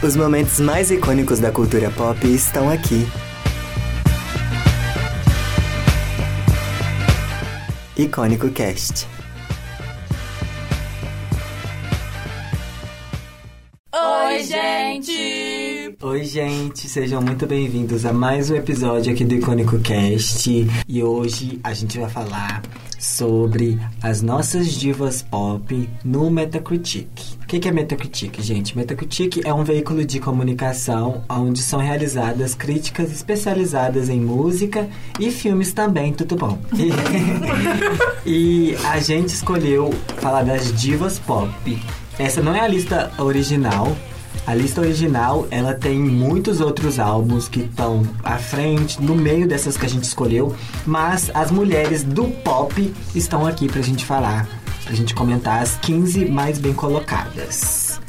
Os momentos mais icônicos da cultura pop estão aqui. Icônico Cast. Oi, gente! Oi, gente, sejam muito bem-vindos a mais um episódio aqui do Icônico Cast. E hoje a gente vai falar sobre as nossas divas pop no Metacritic. O que é Metacritic, gente? Metacritic é um veículo de comunicação onde são realizadas críticas especializadas em música e filmes também, tudo bom. E, e a gente escolheu falar das divas pop. Essa não é a lista original, a lista original, ela tem muitos outros álbuns que estão à frente, no meio dessas que a gente escolheu, mas as mulheres do pop estão aqui pra gente falar, pra gente comentar as 15 mais bem colocadas.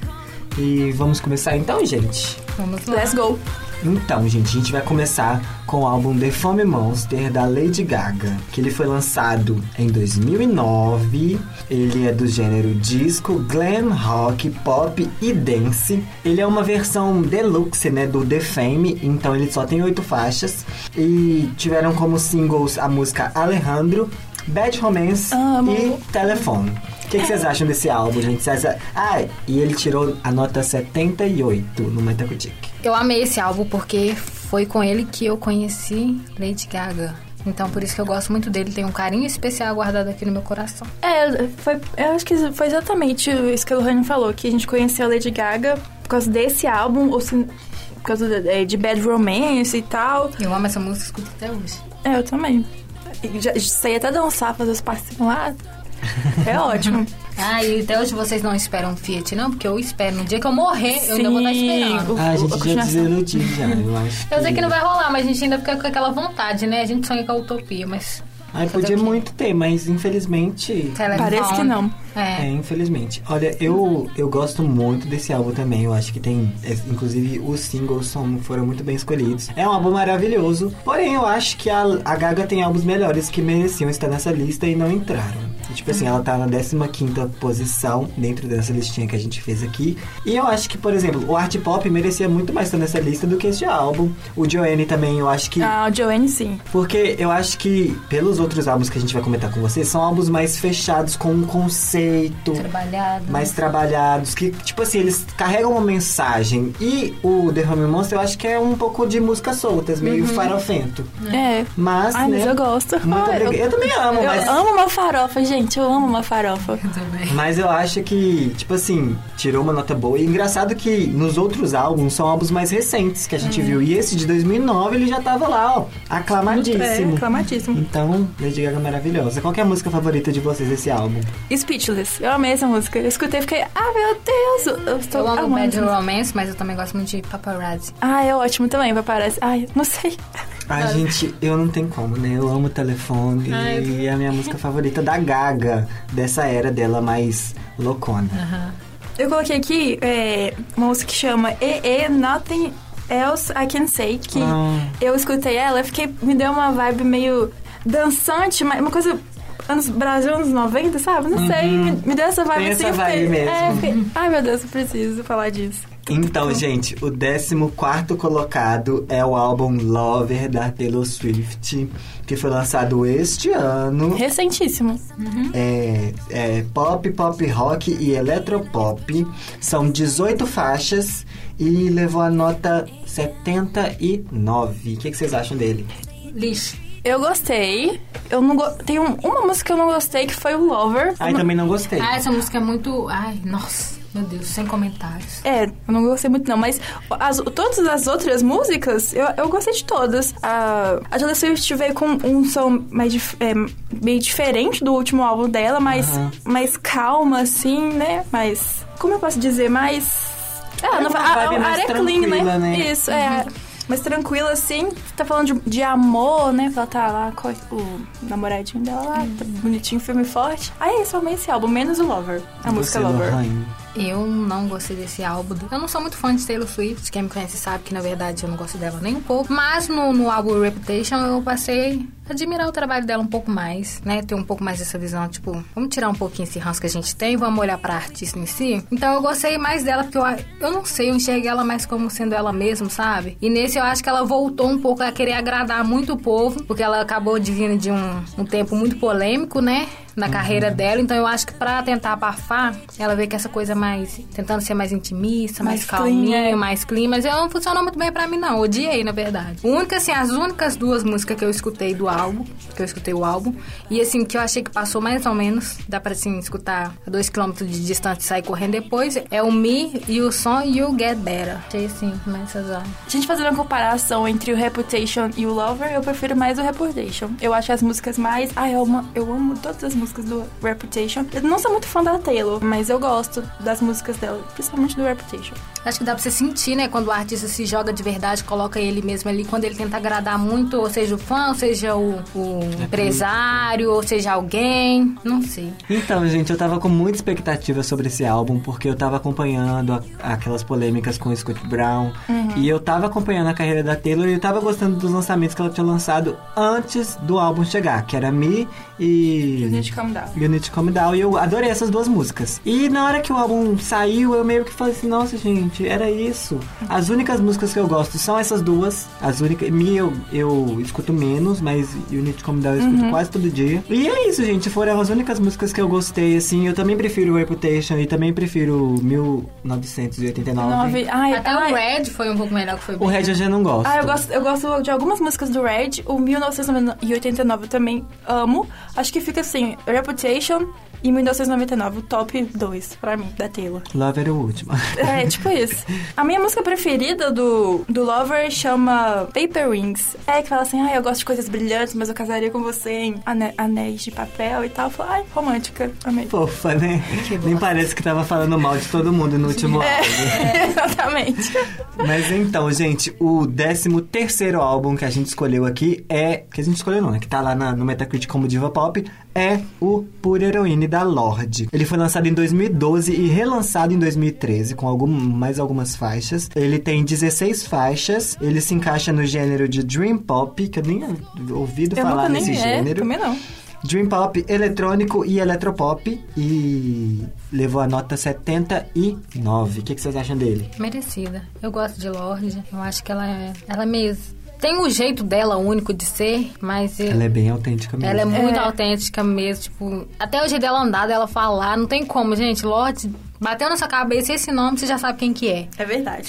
E vamos começar então, gente? Vamos lá. Let's go. Então, gente, a gente vai começar com o álbum The Fome Monster da Lady Gaga, que ele foi lançado em 2009. Ele é do gênero disco, glam rock, pop e dance. Ele é uma versão deluxe, né, do The Fame, então ele só tem oito faixas e tiveram como singles a música Alejandro, Bad Romance Amo. e Telephone. O que, que vocês acham desse álbum, gente? Vocês... Ah, e ele tirou a nota 78 no Metacritic. Eu amei esse álbum porque foi com ele que eu conheci Lady Gaga. Então, por isso que eu gosto muito dele. Tem um carinho especial guardado aqui no meu coração. É, foi, eu acho que foi exatamente isso que o Rani falou, que a gente conheceu a Lady Gaga por causa desse álbum, ou se, por causa de, é, de Bad Romance e tal. Eu amo essa música, escuto até hoje. É, eu também. E já, sei até dançar, fazer os passinhos lá. É ótimo. Ah, e até hoje vocês não esperam Fiat, não? Porque eu espero. No dia que eu morrer, eu ainda vou estar Sim. esperando. O- Ah, a gente já desiludiu já, eu acho. Eu sei que não vai rolar, mas a gente ainda fica com aquela vontade, né? A gente sonha com a utopia, mas... Ai, fazer podia muito ter, mas infelizmente. Parece que não. É, É. infelizmente. Olha, eu, eu gosto muito desse álbum também. Eu acho que tem. é, inclusive, os singles foram muito bem escolhidos. É um álbum maravilhoso. Porém, eu acho que a, a Gaga tem álbuns melhores que mereciam estar nessa lista e não entraram. E, tipo assim, ela tá na 15 posição dentro dessa listinha que a gente fez aqui. E eu acho que, por exemplo, o Art Pop merecia muito mais estar nessa lista do que este álbum. O Joanne também, eu acho que. Ah, o Joanne, sim. Porque eu acho que, pelos outros álbuns que a gente vai comentar com vocês, são álbuns mais fechados, com um conceito, Trabalhado. mais trabalhados, que, tipo assim, eles carregam uma mensagem. E o The Home Monster, eu acho que é um pouco de músicas soltas, meio farofento. É. Mas, Ai, mas né, eu gosto. Muito Ah, obrigado. Eu, também amo, Eu mas... amo uma farofa, gente. Eu amo uma farofa. também. Mas eu acho que, tipo assim, tirou uma nota boa. E engraçado que nos outros álbuns são álbuns mais recentes que a gente viu. E esse de 2009, ele já tava lá, ó, aclamadíssimo. É, aclamadíssimo. Então, Lady Gaga é maravilhosa. Qual que é a música favorita de vocês desse álbum? Speechless. Eu amei essa música. Eu escutei e fiquei, ah, meu Deus. Eu estou Eu amo Bad. Romance, mas eu também gosto muito de Paparazzi. Ah, é ótimo também, parecer. Ai, não sei. Ai, gente, eu não tenho como, né? Eu amo o telefone Ai, e é a minha música favorita da Gaga, dessa era dela mais loucona. Eu coloquei aqui é, uma música que chama EE Nothing Else I Can Say, que Ah. eu escutei ela e fiquei, me deu uma vibe meio dançante, mas uma coisa anos Brasil anos 90, sabe? Não sei, me, me deu essa vibe Uhum. Tem assim. essa eu fiquei, vibe mesmo. É, eu fiquei, ai meu Deus, eu preciso falar disso. Então, gente, o 14 colocado é o álbum Lover da Taylor Swift, que foi lançado este ano. Recentíssimo. É, é pop, pop rock e eletropop. São 18 faixas e levou a nota 79. O que, que vocês acham dele? Lixo. Eu gostei. Eu não go... Tem um- uma música que eu não gostei que foi o Lover. Ai, também não gostei. Ah, essa música é muito... Ai, nossa. Meu Deus, sem comentários. É, eu não gostei muito não, mas as- todas as outras músicas, eu, eu gostei de todas. A, a Taylor Swift veio com um som mais dif- é, meio diferente do último álbum dela, mais, Aham. mais calma, assim, né? Mais... Como eu posso dizer? Mais... Ah, É não, uma a, a, a mais área clean, tranquila, né? Isso, é. Mais tranquila, assim. Tá falando de, de amor, né? Ela tá lá com o namoradinho dela lá, tá bonitinho, firme e forte. Aí é isso, eu amei esse álbum, menos o Lover. A música Você, Lover. Lohane? Eu não gostei desse álbum. Eu não sou muito fã de Taylor Swift. Quem me conhece sabe que, na verdade, eu não gosto dela nem um pouco. Mas no, no álbum Reputation eu passei admirar o trabalho dela um pouco mais, né? Ter um pouco mais dessa visão, tipo, vamos tirar um pouquinho esse ranço que a gente tem, vamos olhar pra artista em si. Então eu gostei mais dela, porque eu, eu não sei, eu enxerguei ela mais como sendo ela mesma, sabe? E nesse eu acho que ela voltou um pouco a querer agradar muito o povo, porque ela acabou de vir de um, um tempo muito polêmico, né? na uhum. carreira dela. Então eu acho que pra tentar abafar, ela vê que essa coisa mais. tentando ser mais intimista, mais, mais calminha, clean, é. mais clean. Mas ela não funcionou muito bem pra mim, não. Odiei, na verdade. Única, assim, as únicas duas músicas que eu escutei do álbum, que eu escutei o álbum, e assim, que eu achei que passou mais ou menos, dá pra assim, escutar a dois quilômetros de distância e sair correndo depois, é o Me e o som You Get Better. Achei assim, começa a A gente fazendo uma comparação entre o Reputation e o Lover, eu prefiro mais o Reputation. Eu acho as músicas mais. Ai, eu amo, eu amo todas as músicas do Reputation. Eu não sou muito fã da Taylor, mas eu gosto das músicas dela, principalmente do Reputation. Acho que dá pra você sentir, né, quando o artista se joga de verdade, coloca ele mesmo ali, quando ele tenta agradar muito, ou seja, o fã, ou seja, o, o é empresário, ou seja, alguém, não sei. Então, gente, eu tava com muita expectativa sobre esse álbum, porque eu tava acompanhando a, aquelas polêmicas com o Scott Brown, uhum. e eu tava acompanhando a carreira da Taylor e eu tava gostando dos lançamentos que ela tinha lançado antes do álbum chegar, que era Me e... You Need to Calm Down. You Need to Calm Down, e eu adorei essas duas músicas. E na hora que o álbum saiu, eu meio que falei assim, nossa, gente, gente, era isso. As únicas músicas que eu gosto são essas duas. As únicas. Me eu, eu escuto menos, mas Unity Come Down eu escuto uhum. quase todo dia. E é isso, gente. Foram as únicas músicas que eu gostei, assim. Eu também prefiro Reputation e também prefiro 1989. Nove. Ai, Até ai. o Red foi um pouco melhor que foi O Red eu já não gosto. Ah, eu gosto, eu gosto de algumas músicas do Red. O 1989 eu também amo. Acho que fica assim: Reputation. E 1999, o top 2 pra mim, da Taylor. Lover é o último. É, tipo isso. A minha música preferida do, do Lover chama Paper Rings. É, que fala assim, ah, eu gosto de coisas brilhantes, mas eu casaria com você em ane anéis de papel e tal. Fala, ai, romântica. Amei. Fofa, né? Nem parece que tava falando mal de todo mundo no último é, álbum. É, exatamente. Mas então, gente, o 13 terceiro álbum que a gente escolheu aqui é... Que a gente escolheu não, né? Que tá lá na, no Metacritic como Diva Pop. É o Pura Heroine da Lorde. Ele foi lançado em 2012 e relançado em 2013 com algum, mais algumas faixas. Ele tem 16 faixas. Ele se encaixa no gênero de Dream Pop, que eu nem ouvido eu falar nesse é, gênero. Também não. Dream Pop, eletrônico e eletropop. E levou a nota 79. O que, que vocês acham dele? Merecida. Eu gosto de Lorde. Eu acho que ela é, ela é meio tem o um jeito dela único de ser, mas. Ela é bem autêntica mesmo. Ela é muito é. autêntica mesmo. Tipo, até o jeito dela andar, dela falar, não tem como, gente. Lorde, bateu na sua cabeça esse nome, você já sabe quem que é. É verdade.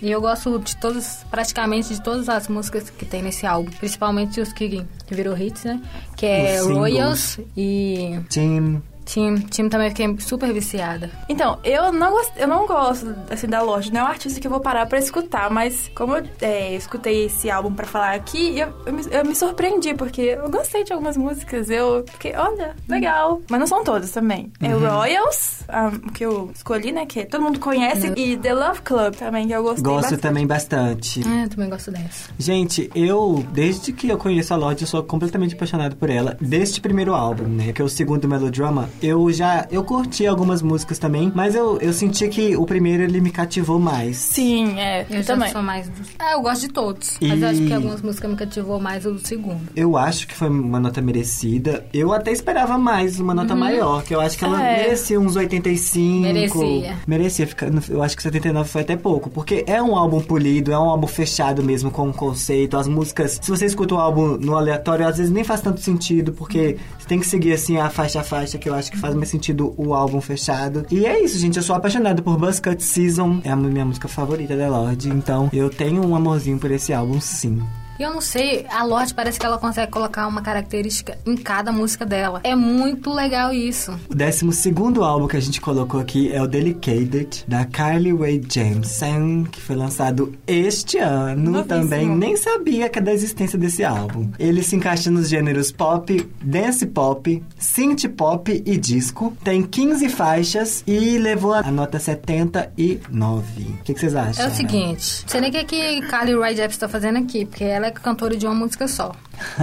E eu gosto de todas, praticamente de todas as músicas que tem nesse álbum. Principalmente os que, que virou hits, né? Que é Royals e. Team. Tim, Tim também fiquei super viciada. Então, eu não, gosto, eu não gosto, assim, da loja. Não é um artista que eu vou parar pra escutar, mas como eu é, escutei esse álbum pra falar aqui, eu, eu, me, eu me surpreendi, porque eu gostei de algumas músicas. Eu fiquei, olha, legal. Mas não são todas também. É uhum. É Royals, um, que eu escolhi, né, que todo mundo conhece, uhum. e The Love Club também, que eu gostei Gosto bastante. também bastante. É, eu também gosto dessa. Gente, eu, desde que eu conheço a Lorde, eu sou completamente apaixonado por ela. Deste primeiro álbum, né, que é o segundo Melodrama, eu já eu curti algumas músicas também, mas eu, eu senti que o primeiro ele me cativou mais. Sim, é. Eu, eu também. sou mais do... É, eu gosto de todos. E... Mas acho que algumas músicas me cativou mais o do segundo. Eu acho que foi uma nota merecida. Eu até esperava mais, uma nota uhum. maior, que eu acho que ela é. merecia uns 85. Merecia. Merecia. Eu acho que 79 foi até pouco, porque é um álbum polido, é um álbum fechado mesmo, com um conceito. As músicas, se você escuta o álbum no aleatório, às vezes nem faz tanto sentido, porque você tem que seguir assim a faixa a faixa, que eu acho que faz mais sentido o álbum fechado. E é isso, gente. Eu sou apaixonado por Buzzcut Season. É a minha música favorita da Lorde. Então eu tenho um amorzinho por esse álbum, sim. E eu não sei, a Lorde parece que ela consegue colocar uma característica em cada música dela. É muito legal isso. O décimo segundo álbum que a gente colocou aqui é o Delicated, da Carly Rae Jepsen, que foi lançado este ano Novíssimo. também. Nem sabia que da existência desse álbum. Ele se encaixa nos gêneros pop, dance pop, synth pop e disco. Tem 15 faixas e levou a nota 79. O que, que vocês acham? É o seguinte, não sei nem o que, que Carly Rae Jepsen está fazendo aqui, porque ela é cantora de uma música só.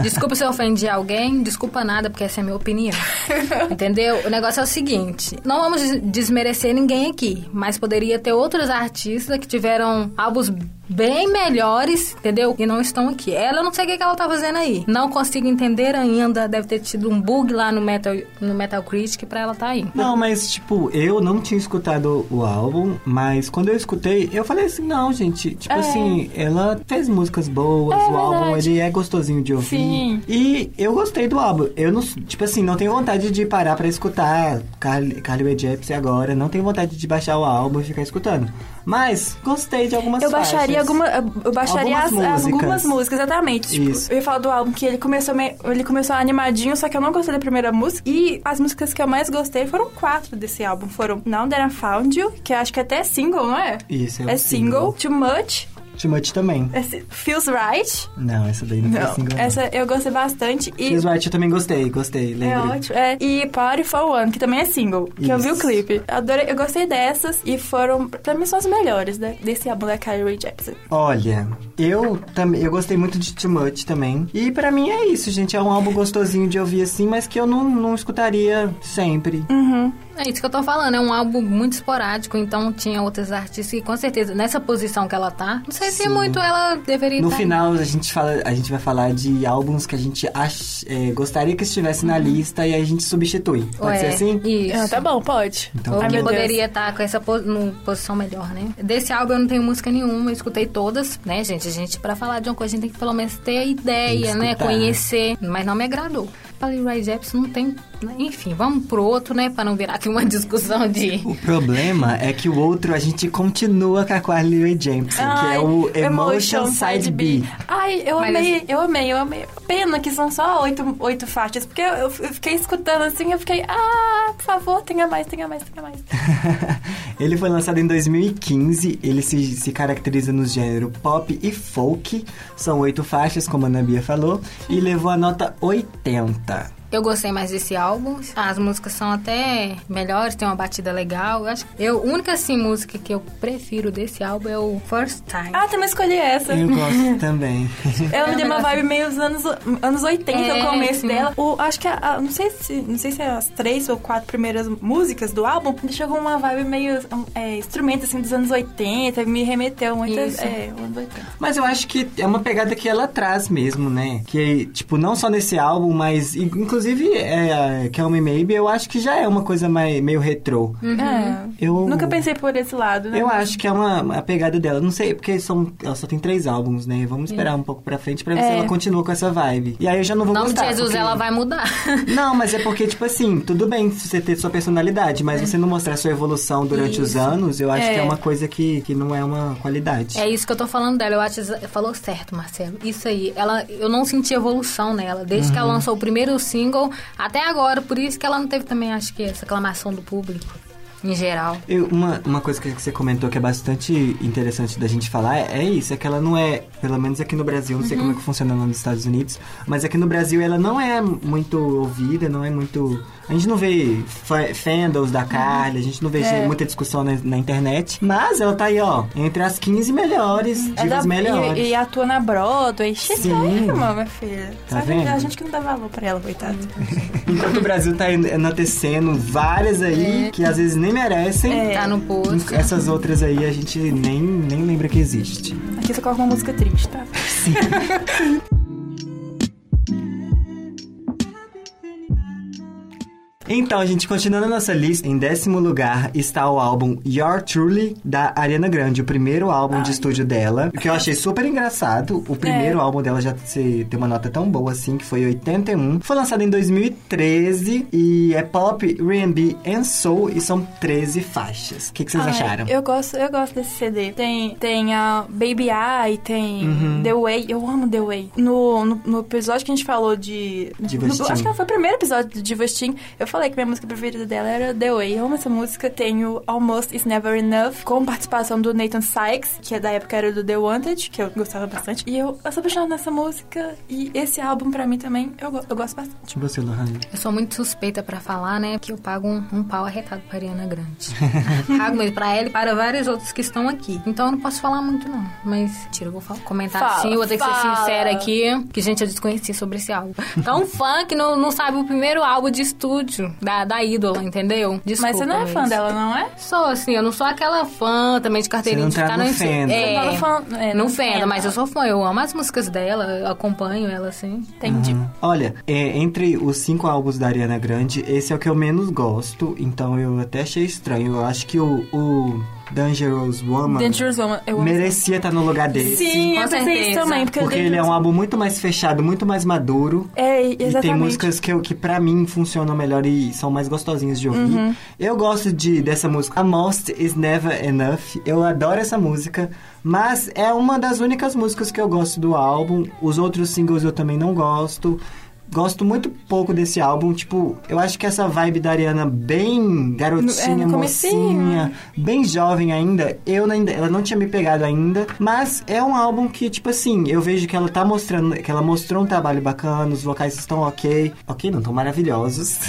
Desculpa se eu ofendi alguém, desculpa nada, porque essa é a minha opinião. Entendeu? O negócio é o seguinte: não vamos des- desmerecer ninguém aqui, mas poderia ter outros artistas que tiveram álbuns bem melhores, entendeu? E não estão aqui. Ela eu não sei o que ela tá fazendo aí. Não consigo entender ainda. Deve ter tido um bug lá no Metal, no Metal Critic pra ela tá aí. Não, mas tipo, eu não tinha escutado o álbum, mas quando eu escutei, eu falei assim, não, gente, tipo É. assim, ela fez músicas boas, É o álbum verdade. ele é gostosinho de Sim. E eu gostei do álbum. Eu não, tipo assim, não tenho vontade de parar pra escutar Carly, Carly Rae Jepsen agora, não tenho vontade de baixar o álbum e ficar escutando. Mas gostei de algumas Eu baixaria alguma, eu baixaria Algumas as- as- músicas. algumas músicas, exatamente. Tipo, Isso. eu ia falar do álbum que ele começou, me- ele começou animadinho, só que eu não gostei da primeira música. E as músicas que eu mais gostei foram quatro desse álbum. Foram Now That I Found You, que eu acho que até é single, não é? Isso, é, É single. Too Much. Too Much também. esse- Feels Right. Não, essa daí não, Não, foi single. essa eu gostei bastante. E Feels Right eu também gostei, gostei, é lembro. ótimo. É. E Party for One, que também é single. Que eu vi o Isso. clipe. Adorei, eu gostei dessas e foram, pra mim, são as melhores né, desse álbum da Rae Jepsen. Olha, eu também eu gostei muito de Too Much também. E pra mim é isso, gente. É um álbum gostosinho de ouvir assim, mas que eu não, não escutaria sempre. Uhum. É isso que eu tô falando, é um álbum muito esporádico, então tinha outras artistas que com certeza, nessa posição que ela tá, não sei se Sim. muito ela deveria No tá final a gente fala, a gente vai falar de álbuns que a gente ach, é, gostaria que estivesse na lista e a gente substitui. Pode Ué, ser assim? Isso. Ah, tá bom, pode. Então Ou tá que meu Deus. poderia estar com essa po no posição melhor, né? Desse álbum eu não tenho música nenhuma, eu escutei todas, né, gente? A gente, pra falar de uma coisa, a gente tem que pelo menos ter a ideia, né? Conhecer, mas não me agradou. Falei, Ray Jepsen não tem... Enfim, vamos pro outro, né? Pra não virar aqui uma discussão de... O problema é que o outro a gente continua com a Carly Rae Jepsen, que é o Emotion Side B. Ai, eu Mas amei, assim- eu amei, eu amei. Pena que são só oito, oito faixas, porque eu, eu fiquei escutando assim, eu fiquei, ah, por favor, tenha mais, tenha mais, tenha mais. ele foi lançado em 2015, ele se, se caracteriza no gênero pop e folk. São oito faixas, como a Ana Bia falou, e levou a nota 80. Eu gostei mais desse álbum. As músicas são até melhores, tem uma batida legal. Eu acho eu, a única assim, música que eu prefiro desse álbum é o First Time. Ah, também escolhi essa. Eu gosto também. Ela me É, deu uma vibe meio dos anos, anos 80, É, o começo sim. dela. O, acho que, a, a- não, sei se, não sei se é as três ou quatro primeiras músicas do álbum deixou com uma vibe meio é, instrumento assim dos anos 80, me remeteu muito Isso. é, anos 80. Mas eu acho que é uma pegada que ela traz mesmo, né? Que, tipo, não só nesse álbum, mas in- inclusive é, Call Me Maybe, eu acho que já é uma coisa mais, meio retrô. É. Eu Nunca pensei por esse lado, né? Eu acho que é uma, uma pegada dela. Não sei, porque são, ela só tem três álbuns, né? Vamos esperar um pouco pra frente pra ver se É. ela continua com essa vibe. E aí eu já não vou nome gostar. de Jesus, porque- ela vai mudar. Não, mas é porque, tipo assim, tudo bem você ter sua personalidade, mas você não mostrar sua evolução durante os Isso. anos, eu acho É. que é uma coisa que, que não é uma qualidade. É isso que eu tô falando dela. Eu acho que falou certo, Marcelo. Isso aí. Ela, eu não senti evolução nela. Desde que ela lançou o primeiro single até agora. Por isso que ela não teve também, acho que, essa aclamação do público. Em geral. Eu- uma, uma coisa que você comentou que é bastante interessante da gente falar é, é isso, é que ela não é, pelo menos aqui no Brasil, não sei como é que funciona lá nos Estados Unidos, mas aqui no Brasil ela não é muito ouvida, não é muito... A gente não vê fa- fandoms da Carly, a gente não vê É. muita discussão na, na internet, mas ela tá aí, ó, entre as 15 melhores, É divas da- melhores. E, e atua na Broadway. Sim. Chiquérrima, minha filha. Tá Sabe, vendo? A gente que não dá valor pra ela, coitada. Enquanto o Brasil tá enaltecendo várias aí, que às vezes nem merecem, É. Tá no posto. essas outras aí a gente nem, nem lembra que existe. Aqui você coloca uma música triste, tá? Então, gente, continuando a nossa lista, em décimo lugar está o álbum Your Truly, da Ariana Grande, o primeiro álbum de estúdio dela, que eu achei super engraçado. O primeiro É. álbum dela já se, tem uma nota tão boa assim, que foi 81. Foi lançado em 2013 e é pop, R&B and soul e são 13 faixas. O que, que vocês Ai, acharam? Eu gosto, eu gosto desse CD. Tem, tem a Baby I, tem Uhum. The Way. Eu amo The Way. No, no, no episódio que a gente falou de. Divas no- acho que foi o primeiro episódio de Teen. Eu falei falei que minha música preferida dela era The Way. Eu amo essa música. Tenho Almost Is Never Enough, com participação do Nathan Sykes, que é da época era do The Wanted, que eu gostava bastante. E eu, eu sou apaixonada nessa música. E esse álbum, pra mim, também, eu, eu gosto bastante. E você, Lohane? Eu sou muito suspeita pra falar, né? Que eu pago um, um pau arretado pra Ariana Grande. pago mesmo pra ela e para vários outros que estão aqui. Então eu não posso falar muito, não. Mas, tira, eu vou falar- comentar Fala, assim. Eu vou ter que ser fala. sincera aqui. Que, gente, eu desconheci sobre esse álbum. Então, fã que não, não sabe o primeiro álbum de estúdio da, da ídola, entendeu? Desculpa, Mas você não é fã mas- dela, não é? Sou, assim, eu não sou aquela fã também de carteirinha Você não de tá ficar no Insta- fandom. É, Não, no fã- é, não no fenda, mas eu sou fã. Eu amo as músicas dela, eu acompanho ela, assim. Entendi. Olha, é, entre os cinco álbuns da Ariana Grande, esse é o que eu menos gosto, então eu até achei estranho. Eu acho que o, o Dangerous Woman Dangerous Woman, eu amo. merecia estar no lugar desse. Sim, com eu pensei isso também. Porque, Porque ele é um álbum muito mais fechado, muito mais maduro. É, E exatamente. tem músicas que, eu, que pra mim funcionam melhor e são mais gostosinhas de ouvir. Uhum. Eu gosto de, dessa música, A Most Is Never Enough. Eu adoro essa música, mas é uma das únicas músicas que eu gosto do álbum. Os outros singles eu também não gosto. Gosto muito pouco desse álbum, tipo, eu acho que essa vibe da Ariana bem garotinha, No- é, mocinha, bem jovem ainda, eu ainda, ela não tinha me pegado ainda, mas é um álbum que, tipo assim, eu vejo que ela tá mostrando, que ela mostrou um trabalho bacana, os vocais estão ok, ok, não, estão maravilhosos,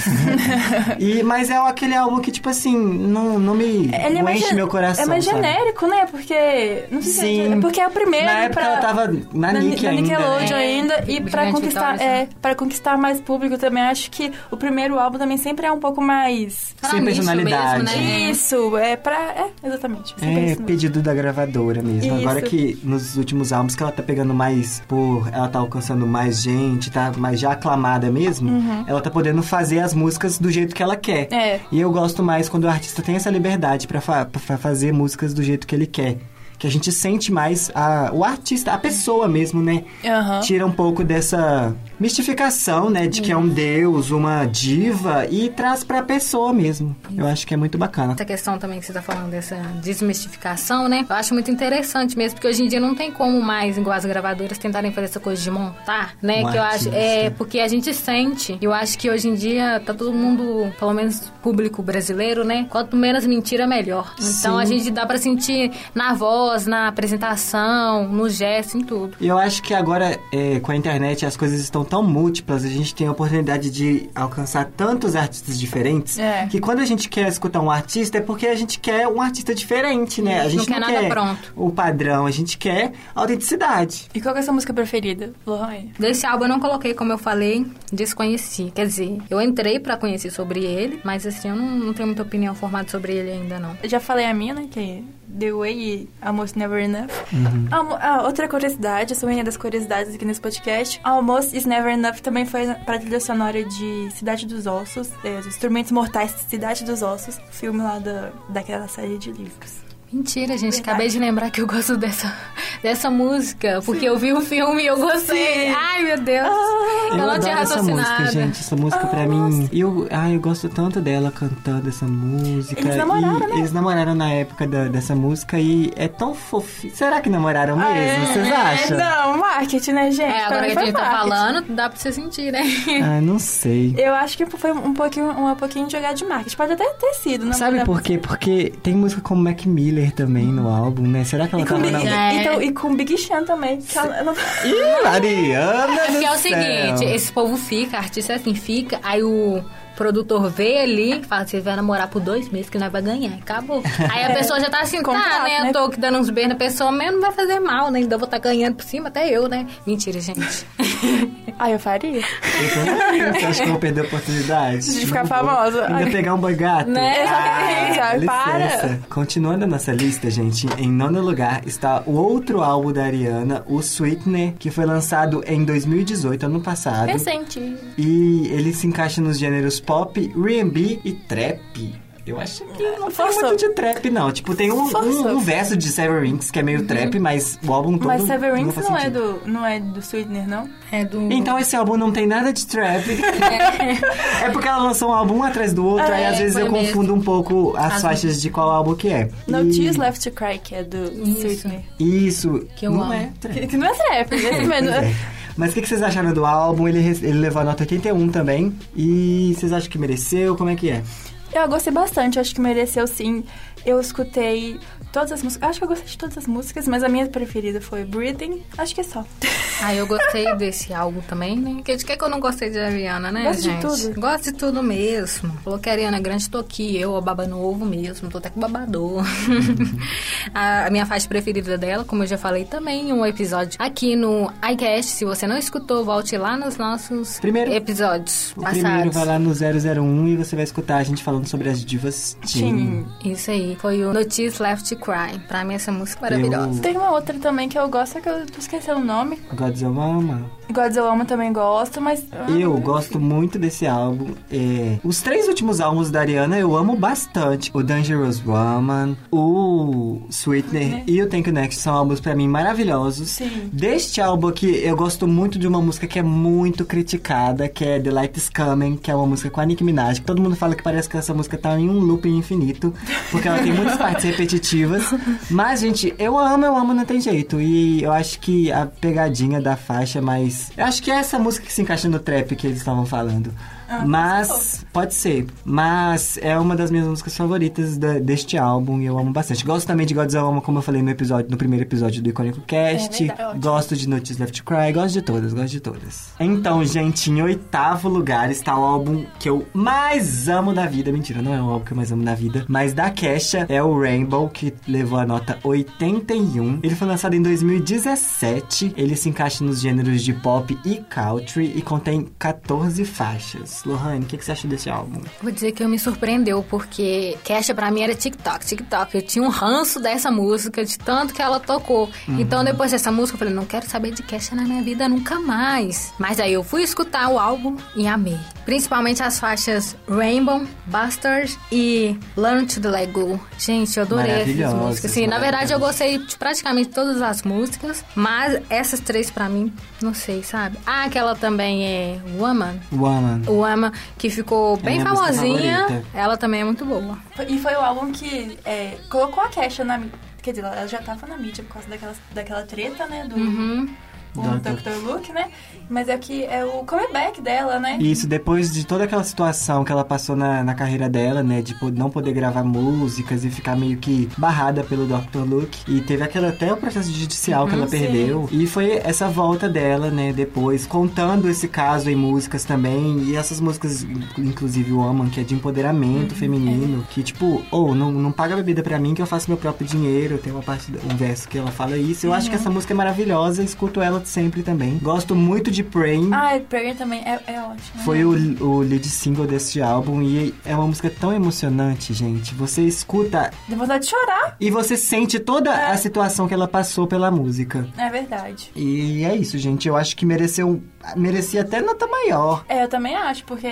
e, mas é aquele álbum que, tipo assim, não, não me Ele é não mais, enche meu coração, É mais sabe? genérico, né? Porque. Não sei se Sim. é, porque é o primeiro. Na época pra, ela tava na, Nick na ainda, Nickelodeon né? ainda. E É, pra conquistar, é, pra conquistar mais público também, acho que o primeiro álbum também sempre é um pouco mais. Pra Sem personalidade. mesmo, né? Isso, é pra. É, exatamente. É, mesmo. pedido da gravadora mesmo. Isso. Agora que nos últimos álbuns que ela tá pegando mais por. Ela tá alcançando mais gente, tá mais já aclamada mesmo, ela tá podendo fazer as músicas do jeito que ela quer. Uhum. É. E eu gosto mais quando o artista tem essa liberdade pra, fa pra fazer músicas do jeito que ele quer. Que a gente sente mais a, o artista, a pessoa mesmo, né? Aham. Tira um pouco dessa mistificação, né? De que é um deus, uma diva, e traz pra pessoa mesmo. Eu acho que é muito bacana. Essa questão também que você tá falando dessa desmistificação, né? Eu acho muito interessante mesmo, porque hoje em dia não tem como mais, igual as gravadoras, tentarem fazer essa coisa de montar, né? Um que eu acho. É, porque a gente sente. Eu acho que hoje em dia tá todo mundo, pelo menos público brasileiro, né? Quanto menos mentira, melhor. Então Sim. a gente dá pra sentir na voz, na apresentação, no gesto, em tudo. E eu acho que agora, é, com a internet, as coisas estão tão múltiplas, a gente tem a oportunidade de alcançar tantos artistas diferentes, É. que quando a gente quer escutar um artista, é porque a gente quer um artista diferente, né? A Não gente quer nada pronto. o padrão, a gente quer autenticidade. E qual é a sua música preferida, Lohane? Desse álbum eu não coloquei, como eu falei, desconheci. Quer dizer, eu entrei pra conhecer sobre ele, mas assim, eu não, não tenho muita opinião formada sobre ele ainda, não. Eu já falei a minha, né? Que The Way e Almost Never Enough. Uhum. Almo- ah, outra curiosidade, sou menina das curiosidades aqui nesse podcast. Almost Is Never Enough também foi pra trilha sonora de Cidade dos Ossos, é, os Instrumentos Mortais de Cidade dos Ossos, filme lá da, daquela série de livros. Mentira, gente. Verdade. Acabei de lembrar que eu gosto dessa, dessa música. Porque eu vi o filme e eu gostei. Sim. Ai, meu Deus. eu, não adoro tinha essa música, gente. Essa música pra mim. Eu, ai, eu gosto tanto dela cantando essa música. Eles namoraram, e né? Eles namoraram na época da- dessa música e é tão fofinho. Será que namoraram mesmo? Ah, Vocês é, acham? Não, marketing, né, gente? É, agora que a gente tá falando, dá pra você sentir, né? Ah, não sei. Eu acho que foi um pouquinho, um pouquinho de jogar de marketing. Pode até ter sido, não Sabe não- por quê? Porque tem música como Mac Miller também no álbum, né? Será que ela E tava Big, na... É. então, e com Big Sean também. Que ela, ela- Ih, Mariana É do é o céu. seguinte, esse povo fica, artista é assim, fica, aí o produtor vê ali e fala, você vai namorar por dois meses que nós vai ganhar, acabou. Aí a pessoa já tá assim, tá, Contrato, né, né? eu tô aqui dando uns beijos na pessoa, mas não vai fazer mal, né, ainda vou estar ganhando por cima, até eu, né. Mentira, gente. Ah, eu faria. Eu também. Você acha que eu vou perder a oportunidade? De ficar famosa. Ainda Ai. pegar um boi gato? Né? Exatamente, Ah, ai, para. Continuando a nossa lista, gente, em nono lugar está o outro álbum da Ariana, o Sweetener, que foi lançado em 2018, ano passado. Recente. E ele se encaixa nos gêneros pop, R&B e trap. Eu acho que não tem Forçou. muito de trap, não. Tipo, tem um, um, um verso de Severance que é meio trap, mas o álbum todo Mas não Severance faz não, é do, não é do Sweetener, não? É do... Então esse álbum não tem nada de trap. é porque ela lançou um álbum um atrás do outro, É, aí às vezes foi eu mesmo. confundo um pouco as As- faixas de qual álbum que é. No E- Tears Left to Cry, que é do Isso. Sweetener. Isso, Que eu não amo. é trap. Que, não é trap, mesmo. Pois é. Mas o que, que vocês acharam do álbum? Ele, ele levou a nota 81 também. E vocês acham que mereceu? Como é que é? Eu gostei bastante, acho que mereceu sim. Eu escutei todas as músicas. Acho que eu gostei de todas as músicas, mas a minha preferida foi Breathing. Acho que é só. Ah, eu gostei desse álbum também, né? Porque de que que eu não gostei de Ariana, né, Gosto de gente? tudo. Gosto de tudo mesmo. Falou que a Ariana Grande tô aqui, eu, a baba novo mesmo, tô até com babador. a, a minha faixa preferida dela, como eu já falei também em um episódio aqui no iCast. Se você não escutou, volte lá nos nossos Primeiro- episódios O passados. primeiro vai lá no 001 e você vai escutar a gente falando sobre as divas. Teen. Isso aí, foi o Notice Left to Cry. Pra mim, essa música é maravilhosa. Tem uma outra também que eu gosto, é que eu tô esquecendo o nome. Godzilla. Godzilla também gosto, mas. Eu gosto muito desse álbum. É, os três últimos álbuns da Ariana eu amo bastante. O Dangerous Woman, o Sweetener e o Thank You Next são álbuns pra mim maravilhosos. Sim. Deste álbum aqui, eu gosto muito de uma música que é muito criticada, que é The Light Is Coming, que é uma música com a Nicki Minaj. Que todo mundo fala que parece que essa música tá em um looping infinito, porque ela tem muitas partes repetitivas. Mas, gente, eu amo, eu amo, não tem jeito. E eu acho que a pegadinha da faixa é mais. Eu acho que é essa música que se encaixa no trap que eles estavam falando. Ah, Mas, pode ser. Mas é uma das minhas músicas favoritas da- deste álbum e eu amo bastante. Gosto também de Godzilla como eu falei no episódio, no primeiro episódio do Icônico Cast. É verdade, gosto de Notice Left to Cry, gosto de todas, gosto de todas. Então, gente, em oitavo lugar está o álbum que eu mais amo da vida. Mentira, não é o álbum que eu mais amo na vida. Mas da Kesha é o Rainbow, que levou a nota 81. Ele foi lançado em 2017. Ele se encaixa nos gêneros de pop e country e contém 14 faixas. Lohane, o que, que você acha desse álbum? Vou dizer que me surpreendeu, porque Kesha pra mim era TikTok, TikTok. Eu tinha um ranço dessa música, de tanto que ela tocou. Então depois dessa música eu falei, não quero saber de Kesha na minha vida nunca mais. Mas aí eu fui escutar o álbum e amei. Principalmente as faixas Rainbow, Busters e Learn to the Let Go. Gente, eu adorei essas músicas. Sim, na verdade eu gostei de praticamente todas as músicas, mas essas três pra mim, não sei, sabe? Ah, aquela também é Woman. Woman. Ama, que ficou bem minha música famosinha, ela também é muito boa. E foi o álbum que é, colocou a Kesha na. Quer dizer, ela já tava na mídia por causa daquela, daquela treta, né? Do, Uhum. Com o Do- Dr. Luke, né? Mas é que é o comeback dela, né? Isso, depois de toda aquela situação que ela passou na, na carreira dela, né? De não poder gravar músicas e ficar meio que barrada pelo Dr. Luke. E teve aquela, até o processo judicial que ela sim. perdeu. E foi essa volta dela, né? Depois, contando esse caso em músicas também. E essas músicas, inclu- inclusive o Woman, que é de empoderamento feminino. Que tipo, ou não, não paga bebida pra mim que eu faço meu próprio dinheiro. Tem uma parte, um verso que ela fala isso. Eu acho que essa música é maravilhosa. Escuto ela sempre também. Gosto muito de Praying. Ah, Prayer também é, é ótimo. Foi o, o lead single deste álbum e é uma música tão emocionante, gente. Você escuta Deu vontade de chorar. e você sente toda a situação que ela passou pela música. É verdade. E é isso, gente. Eu acho que mereceu. Merecia até nota maior. É, eu também acho, porque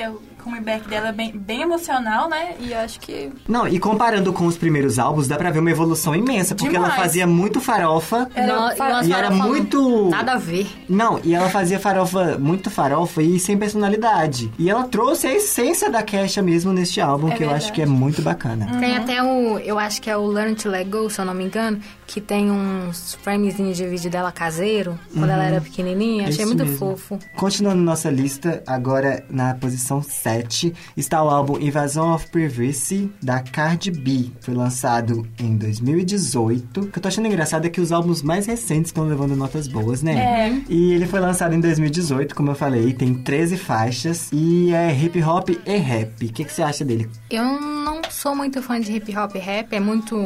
comeback dela é bem, bem emocional, né? E eu acho que. Não, e comparando com os primeiros álbuns, dá pra ver uma evolução imensa, porque ela Demais. fazia muito farofa. Era umas E era muito- Nada a ver. Não, e ela fazia farofa, muito farofa e sem personalidade. E ela trouxe a essência da Kesha mesmo neste álbum, É que eu acho verdade. que é muito bacana. Tem até o, eu acho que é o Learn to Let Go, se eu não me engano, que tem uns framezinhos de vídeo dela caseiro, quando ela era pequenininha. Achei Isso muito mesmo. fofo. Continuando nossa lista, agora na posição 7 está o álbum Invasion of Privacy da Cardi B. Foi lançado em 2018. O que eu tô achando engraçado é que os álbuns mais recentes estão levando notas boas, né? É. E ele foi lançado em 2018, como eu falei, tem 13 faixas e é hip hop e rap. O que, que você acha dele? Eu não sou muito fã de hip hop e rap, é muito.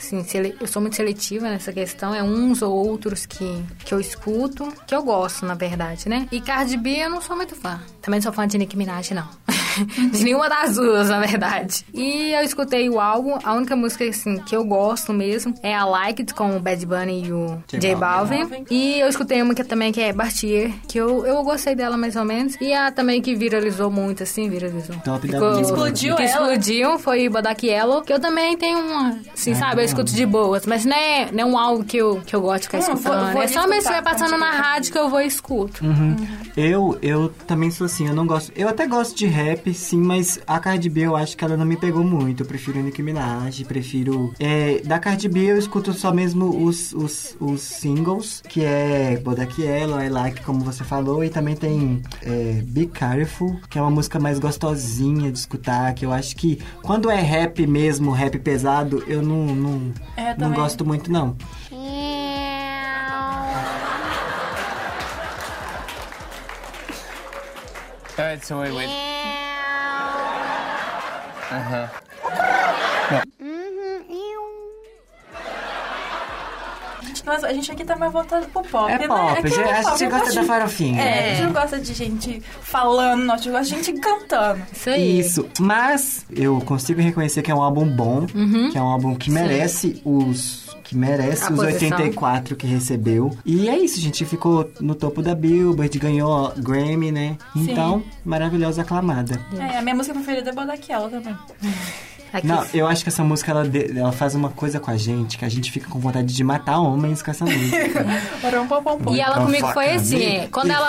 Assim, sele- eu sou muito seletiva nessa questão, é uns ou outros que, que eu escuto, que eu gosto, na verdade, né? E Cardi B eu não sou muito fã. Também não sou fã de Nicki Minaj, não. de nenhuma das duas, na verdade. E eu escutei o álbum, a única música, assim, que eu gosto mesmo é a Like It, com o Bad Bunny e o J Balvin. Balvin. E eu escutei uma que também que é Bartier, que eu, eu gostei dela mais ou menos. E a também que viralizou muito, assim, viralizou. Top da Ficou- vida. Explodiu que ela. explodiu foi Bodak Yellow, que eu também tenho uma, assim, sabe, eu escuto de boas, mas não é, não é um álbum que eu, que eu gosto de ficar Hum, vou- escutando. vou é só mesmo se escutar estiver passando na rádio que eu vou e escuto. Eu, eu também sou assim, eu não gosto. Eu até gosto de rap, rap, sim, mas a Cardi B eu acho que ela não me pegou muito. Eu prefiro Nicki Minaj, prefiro... É, da Cardi B eu escuto só mesmo os, os, os singles, que é Bodak Yellow, I Like, como você falou, e também tem é, Be Careful, que é uma música mais gostosinha de escutar, que eu acho que quando é rap mesmo, rap pesado, eu não, não, É, eu não também. gosto muito, não. Alright, so wait, wait. Uh-huh. Gente, nós- a gente aqui tá mais voltado pro pop, É né? pop, é a gente pop, eu gosta gosto da de- farofinha. É, a É. gente não gosta de gente falando, nós gosta de gente cantando. Isso aí. Isso, mas eu consigo reconhecer que é um álbum bom, que é um álbum que merece os que merece A os posição. 84 que recebeu. E é isso, gente, ficou no topo da Billboard, ganhou Grammy, né? Então, maravilhosa aclamada. É, a minha música preferida é Yellow também. Aqui. Não, eu acho que essa música ela, ela faz uma coisa com a gente que a gente fica com vontade de matar homens com essa música. E ela comigo foi assim, quando ela,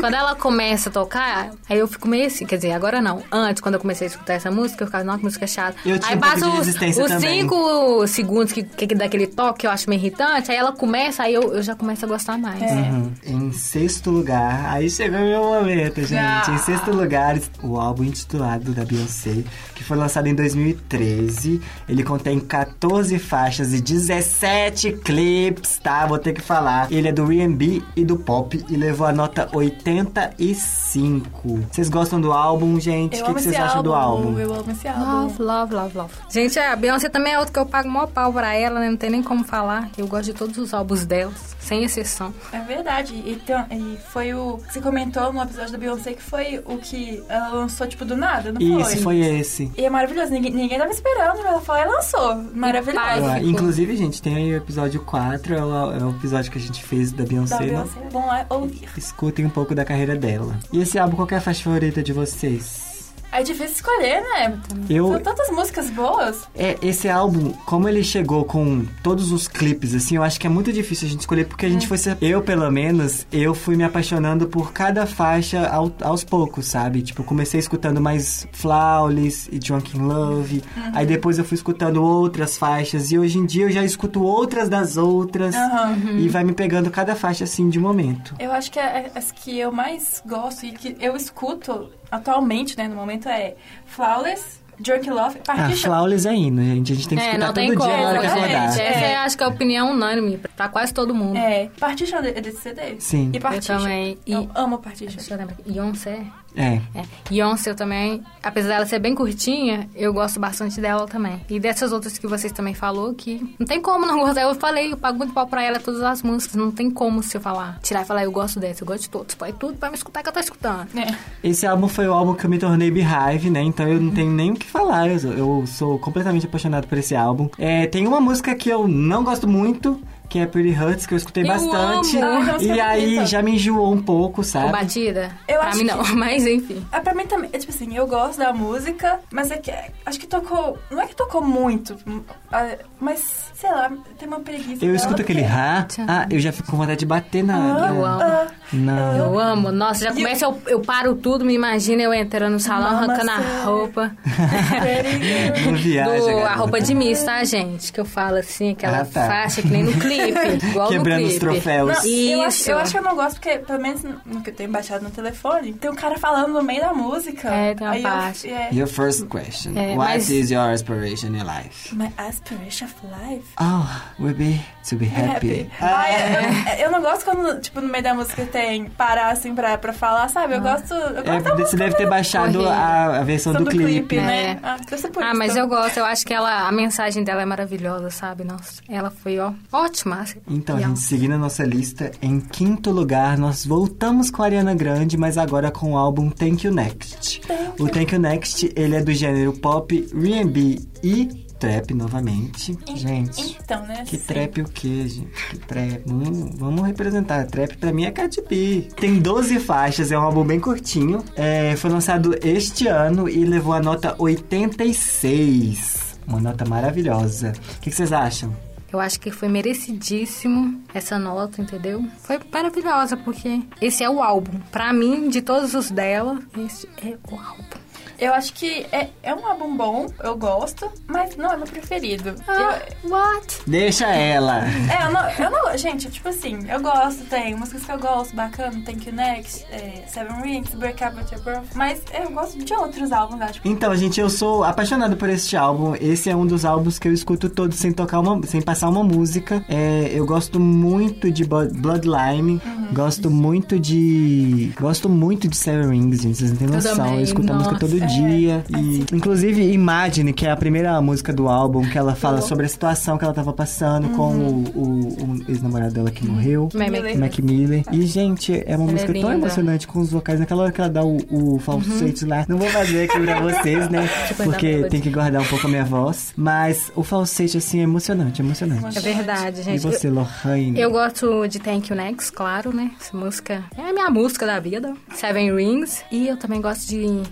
quando ela começa a tocar, aí eu fico meio assim, quer dizer, agora não. Antes, quando eu comecei a escutar essa música, eu ficava, nossa, que música chata. Eu tinha aí um pouco passa de os, os também. cinco segundos que, que daquele toque que eu acho meio irritante, aí ela começa, aí eu, eu já começo a gostar mais. Uhum. Em sexto lugar, aí chegou meu momento, gente. Ah. Em sexto lugar, o álbum intitulado da Beyoncé, que foi lançado em 2013. Ele contém 14 faixas e 17 clipes, tá? Vou ter que falar. Ele é do R&B e do pop e levou a nota 85. Vocês gostam do álbum, gente? O que, vocês acham do álbum? Eu amo esse álbum. Love, love, love, love. Gente, a Beyoncé também é outra que eu pago maior pau pra ela, né? Não tem nem como falar. Eu gosto de todos os álbuns dela, sem exceção. É verdade. E, tem- e foi o. Você comentou no episódio da Beyoncé que foi o que ela lançou, tipo, do nada, não foi? Isso, foi esse. E é maravilhoso. Ninguém, ninguém tava esperando. Ela falou e lançou. Maravilhoso. Ah. Inclusive, gente, tem aí o episódio 4, é o, é o episódio que a gente fez da Da Beyoncé. né? Beyoncé. Vão lá ouvir. Escutem um pouco da carreira dela. E esse álbum, qual que é a faixa favorita de vocês? É difícil escolher, né? Eu, São tantas músicas boas. é, esse álbum, como ele chegou com todos os clipes, assim, eu acho que é muito difícil a gente escolher, porque a gente foi... se- Eu, pelo menos, eu fui me apaixonando por cada faixa ao- aos poucos, sabe? Tipo, comecei escutando mais Flawless e Drunk in Love, aí depois eu fui escutando outras faixas, e hoje em dia eu já escuto outras das outras, Aham. e vai me pegando cada faixa, assim, de momento. Eu acho que é- as que eu mais gosto e que eu escuto atualmente, né, no momento é Flawless, Drunk Love, Ah, Partition. Flawless é hino, gente. A gente tem que É, escutar não todo tem dia como. na hora que acordar. Essa É. é, acho que é a opinião unânime pra quase todo mundo. É, Partition é desse CD. Sim. E Partition. Eu também. E- Eu amo Partition. Deixa eu lembrar. Beyoncé. É. É. Beyoncé eu também, apesar dela ser bem curtinha, eu gosto bastante dela também. E dessas outras que vocês também falou, que não tem como não gostar. Eu falei, eu pago muito pau pra ela todas as músicas. Não tem como se eu falar, tirar e falar, eu gosto dessa, eu gosto de todos. Põe tudo pra me escutar que eu tô escutando. É. Esse álbum foi o álbum que eu me tornei Beehive, né? Então eu não tenho nem o que falar. Eu, sou- eu sou completamente apaixonado por esse álbum. É, tem uma música que eu não gosto muito, que é Pretty Hurts, que eu escutei Eu bastante. amo. E aí bonita. já me enjoou um pouco, Com sabe? batida? Eu pra acho mim não, que- mas enfim. Ah, pra mim também, é tipo assim, eu gosto da música, mas é que acho que tocou. Não é que tocou muito, ah, mas sei lá, tem uma preguiça. Eu dela, escuto aquele porque- rá, ah, eu já fico com vontade de bater na. Ah, Eu amo. ah, Não. Eu amo. Nossa, já começa, eu, eu paro tudo, me imagina eu entrando no salão, Mama arrancando a roupa. very Não viaja, do, a roupa de Miss, tá, gente? Que eu falo assim, aquela Ah, tá. faixa que nem no clipe. Igual Quebrando no os clipe. troféus. Não, eu, acho, Isso. eu acho que eu não gosto, porque pelo menos no que eu tenho baixado no telefone, tem um cara falando no meio da música. É, tem uma Aí eu- parte. é, Your first question. É, What mas- is your aspiration in life? My aspiration of life. Oh, will be to be happy. Ai, Ah. eu, eu não gosto quando, tipo, no meio da música tem parar assim pra, pra falar, sabe? Eu gosto. Eu gosto É, da você deve ter baixado a, a versão do, clipe. né? É. Ah, Ah, mas eu gosto, eu acho que ela, a mensagem dela é maravilhosa, sabe? Nossa, ela foi, ó, ótima. Então, E, ó, gente, seguindo a nossa lista, em quinto lugar, nós voltamos com a Ariana Grande, mas agora com o álbum Thank You Next. o Thank You Next, ele é do gênero pop, R&B e trap novamente. En- Gente, Então, né? que assim, trap o quê, gente? Que trap? Vamos, vamos representar. Trap pra mim é Cardi B. Tem 12 faixas, é um álbum bem curtinho. É, foi lançado este ano e levou a nota 86. Uma nota maravilhosa. O que, que vocês acham? Eu acho que foi merecidíssimo essa nota, entendeu? Foi maravilhosa, porque esse é o álbum. Pra mim, de todos os dela, esse é o álbum. Eu acho que é, é um álbum bom, eu gosto, mas não é meu preferido. Ah, Eu- what? Deixa ela. é, eu não, eu não. Gente, tipo assim, eu gosto, tem músicas que eu gosto, bacana, Thank You Next, é, Seven Rings, Break Up With Your Girlfriend, mas eu gosto de outros álbuns, acho. Então, gente, eu sou apaixonado por este álbum. Esse é um dos álbuns que eu escuto todo sem tocar uma, sem passar uma música. É, eu gosto muito de Bloodline, gosto muito de, gosto muito de Seven Rings, gente. Vocês não têm noção. eu escuto a música nossa, todo é. Dia e, inclusive, Imagine, que é a primeira música do álbum, que ela fala sobre a situação que ela tava passando com o, o- o ex-namorado dela que morreu. Mac- Miller. Mac Miller. E, gente, é uma é música tão emocionante com os vocais. Naquela hora que ela dá o, o falsete lá. Não vou fazer aqui pra vocês, né? Porque tem que guardar um pouco a minha voz. Mas o falsete, assim, é emocionante, é emocionante. É verdade, E gente. você, Lohane? Eu gosto de Thank You Next, claro, né? Essa música é a minha música da vida. Seven Rings. E eu também gosto de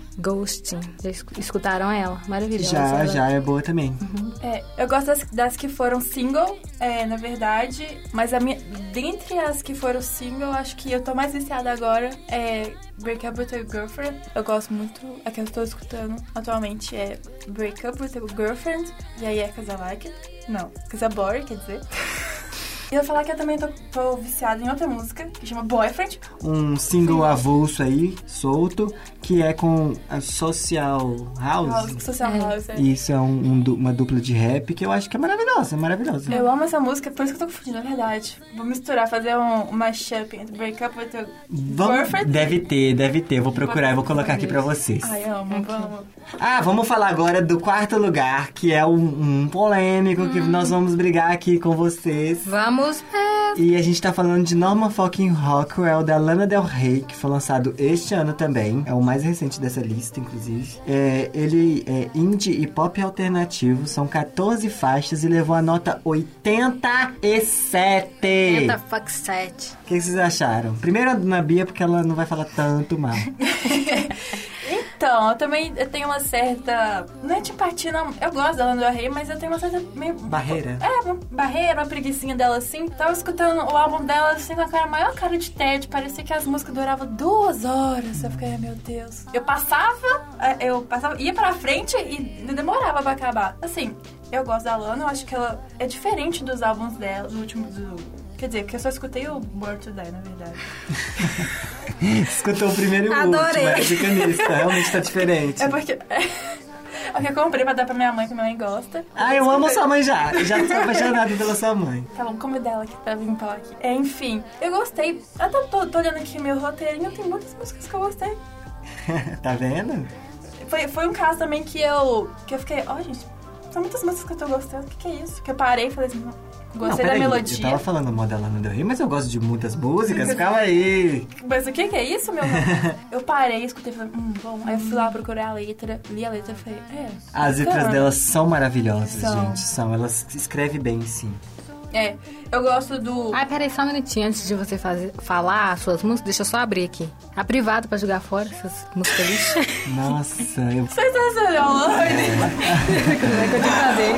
Já esc- escutaram ela? Maravilhosa. Já, ela. já é boa também. É, eu gosto das, das que foram single, é, na verdade, mas a minha, dentre as que foram single, acho que eu tô mais viciada agora é Break Up With Your Girlfriend. Eu gosto muito, a que eu estou escutando atualmente é Break Up With Your Girlfriend, e aí é Cause I Like It. Não, Cause I Bore, quer dizer. E eu vou falar que eu também tô, tô viciada em outra música, que chama Boyfriend. Um single avulso aí, solto, que é com a Social House. House, Social É. House. é. Isso é um- um uma dupla de rap que eu acho que é maravilhosa, maravilhosa. Eu amo essa música, por isso que eu tô confundindo, na verdade. Vou misturar, fazer um, um mashup entre Break Up With Your Vamos, Girlfriend. deve ter, deve ter. Eu vou procurar e vou colocar aqui pra vocês. Ai, amo, vamos. Ah, vamos falar agora do quarto lugar, que é um, um polêmico que nós vamos brigar aqui com vocês. Vamos. É, E a gente tá falando de Norman Fucking Rockwell, da Lana Del Rey, que foi lançado este ano também. É o mais recente dessa lista, inclusive. É, ele é indie e pop alternativo, são 14 faixas e levou a nota 87. Tenta fuck set. O que vocês acharam? Primeiro na Bia, porque ela não vai falar tanto mal. Então, eu também eu tenho uma certa. Não é antipatia, não. Eu gosto da Lana Del Rey, mas eu tenho uma certa. Meio... Barreira? É, uma barreira, uma preguicinha dela assim. Tava escutando o álbum dela assim com a cara, maior cara de tédio. Parecia que as músicas duravam duas horas. Eu fiquei, meu Deus. Eu passava, é, eu passava, ia pra frente e demorava pra acabar. Assim, eu gosto da Lana, eu acho que ela é diferente dos álbuns dela, do último. Do... Quer dizer, porque eu só escutei o Born to Die, na verdade. Escutou o primeiro e o Adorei. último, é, fica nisso, tá? realmente tá diferente. É porque. É porque eu comprei pra dar pra minha mãe, que minha mãe gosta. Ah, eu amo sua mãe já. Eu já sou apaixonada pela sua mãe. Tá bom, como dela aqui pra vir falar aqui. É, enfim, eu gostei. Eu tô, tô, tô olhando aqui meu roteirinho, tem muitas músicas que eu gostei. tá vendo? Foi, foi um caso também que eu, que eu fiquei, ó, gente, são muitas músicas que eu tô gostando, o que, que é isso? Que eu parei e falei assim, gostei não, da melodia. Eu tava falando mal da Lana Del Rey, mas eu gosto de muitas músicas. Calma aí. Mas o que, que é isso, meu eu parei, escutei e falei, hum, bom. Aí eu fui lá procurar a letra, li a letra e falei, é. As letras delas são maravilhosas, São. gente. São. Elas escrevem bem, sim. É, eu gosto do. Ai, peraí, só um minutinho antes de você fazer, falar as suas músicas, deixa eu só abrir aqui. A privada pra jogar fora essas músicas lixo. Nossa, eu... Sensacional, é que eu te falei.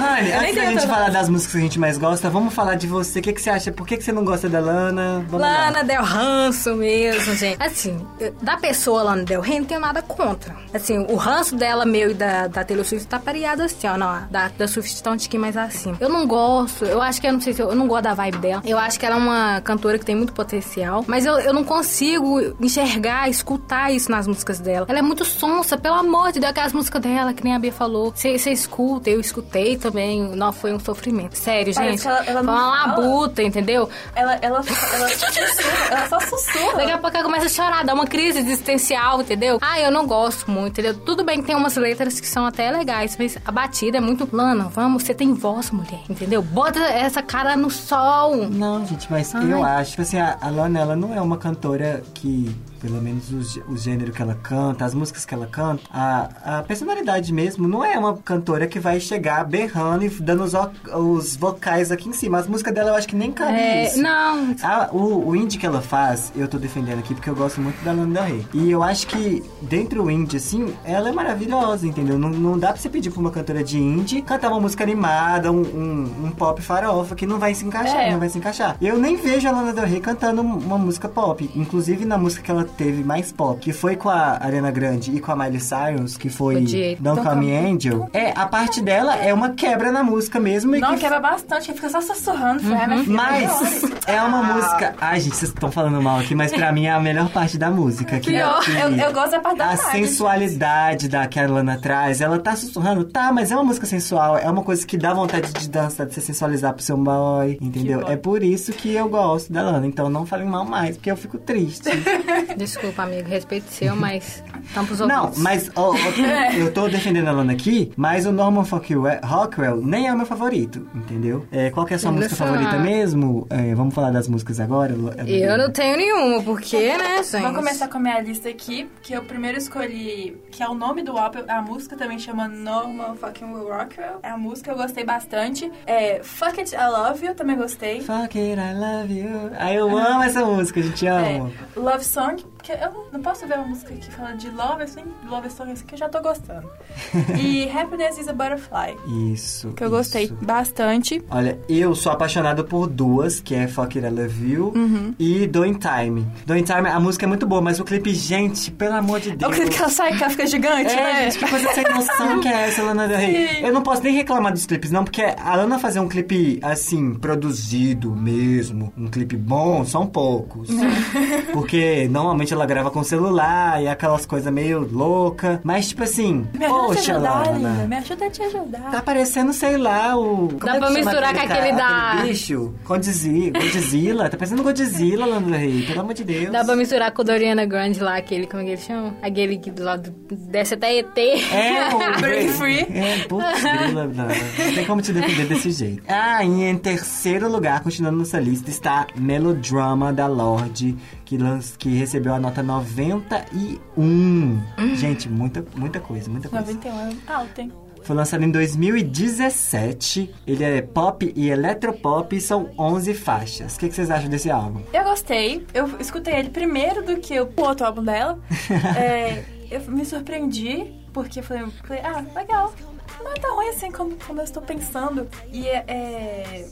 Mas, nem antes da gente falar das músicas que a gente mais gosta, vamos falar de você. O que, que você acha? Por que, que você não gosta da Lana? Vamos lá. Lana Del ranço mesmo, gente. Assim, da pessoa Lana Del Rey, não tenho nada contra. Assim, o ranço dela, meu e da, da Taylor Swift tá pareado assim, ó. Não, da, da Swift tá um tiquinho mais acima. Eu não gosto, eu acho que eu não sei se eu, eu não gosto da vibe dela. Eu acho que ela é uma cantora que tem muito potencial, mas eu, eu não consigo enxergar, escutar isso nas músicas dela. Ela é muito sonsa, pelo amor de Deus, aquelas músicas dela, que nem a Bia falou. Você escuta, eu escutei também. Não, foi um sofrimento. Sério, Parece gente. ela- ela foi uma labuta, entendeu? Ela, ela, ela, sussurra, ela só sussurra. Daqui a pouco ela começa a chorar, dá uma crise existencial, entendeu? Ah, eu não gosto muito, entendeu? Tudo bem que tem umas letras que são até legais, mas a batida é muito. Lana, vamos, você tem voz, mulher, entendeu? Bota essa cara no sol. Não, gente, mas Ai. eu acho que assim, a, a Lana, ela não é uma cantora que pelo menos o, o gênero que ela canta, as músicas que ela canta, a, a personalidade mesmo não é uma cantora que vai chegar berrando e dando os, os vocais aqui em cima. As músicas dela eu acho que nem cabe É, isso. não, Ah, o, o indie que ela faz, eu tô defendendo aqui porque eu gosto muito da Lana Del Rey. E eu acho que dentro do indie, assim, ela é maravilhosa, entendeu? Não, não dá pra você pedir pra uma cantora de indie cantar uma música animada, um, um, um pop farofa que não vai se encaixar, É. não vai se encaixar. Eu nem vejo a Lana Del Rey cantando uma música pop. Inclusive na música que ela teve mais pop, que foi com a Ariana Grande e com a Miley Cyrus, que foi. Don't Call Me Angel. É, a parte dela é uma quebra na música mesmo. e Não, que quebra bastante, fica só sussurrando. Uhum. filha, mas é uma música. Ai, gente, vocês estão falando mal aqui, mas pra mim é a melhor parte da música. Que é Pior, que eu, eu gosto da parte da a Miley. sensualidade da que a Lana traz. Ela tá sussurrando, tá, mas é uma música sensual. É uma coisa que dá vontade de dançar, de se sensualizar pro seu boy, entendeu? É por isso que eu gosto da Lana. Então não falem mal mais, porque eu fico triste. desculpa, amigo, respeito seu, mas tampos Não, mas ó, ó, eu tô defendendo a Lana aqui, mas o Norman Rockwell, Rockwell nem é o meu favorito, entendeu? É, qual que é a sua música Impressionante. favorita mesmo? É, vamos falar das músicas agora? Eu não tenho nenhuma, porque, né, gente? Vou começar com a minha lista aqui, que eu primeiro escolhi, que é o nome do álbum, a música também chama Normal Fucking Will Rockwell. É a música, eu gostei bastante. É Fuck It, I Love You, também gostei. Fuck it, I love you. Ai, eu amo essa música, a gente É, ama. Love Song, que eu não- posso ver uma música que fala de love, assim, love song assim, que eu já tô gostando. e Happiness is a Butterfly, Isso. que eu isso. gostei bastante. Olha, eu sou apaixonado por duas, que é Fuck It, I Love You Uhum. e Doing Time. Doing Time, a música é muito boa, mas o clipe, gente, pelo amor de É o Deus. que ela sai, que ela fica gigante, É, né? gente, que coisa sem noção que é essa, Lana Del Rey. Eu não posso nem reclamar dos clipes, não, porque a Lana fazer um clipe, assim, produzido mesmo, um clipe bom, são poucos. porque normalmente ela grava com celular e aquelas coisas meio louca. Mas, tipo assim, Me ajuda a te poxa, ajudar. Lana. Me ajuda a te ajudar. Tá parecendo, sei lá, o. como Dá é pra misturar com aquele da- aquele bicho? Godzilla. Godzilla. Tá parecendo Godzilla, Lana Del Rey. Pelo amor de Deus. Dá pra misturar com o Doriana Grande lá, aquele, como é que ele chama? Aquele que do lado desce até ET. É, o Break Free. É, putz, grila, não. Não tem como te defender desse jeito. Ah, e em terceiro lugar, continuando nessa lista, está Melodrama da Lorde, que, lanç, que recebeu a nota 91. Gente, muita, muita coisa, muita coisa. 91 é alto, hein? Foi lançado em 2017. Ele é pop e eletropop e são 11 faixas. O que, que vocês acham desse álbum? Eu gostei. Eu escutei ele primeiro do que o outro álbum dela. É, eu me surpreendi, porque eu falei, falei, ah, legal. Não é tão ruim assim como, como eu estou pensando. E é. é,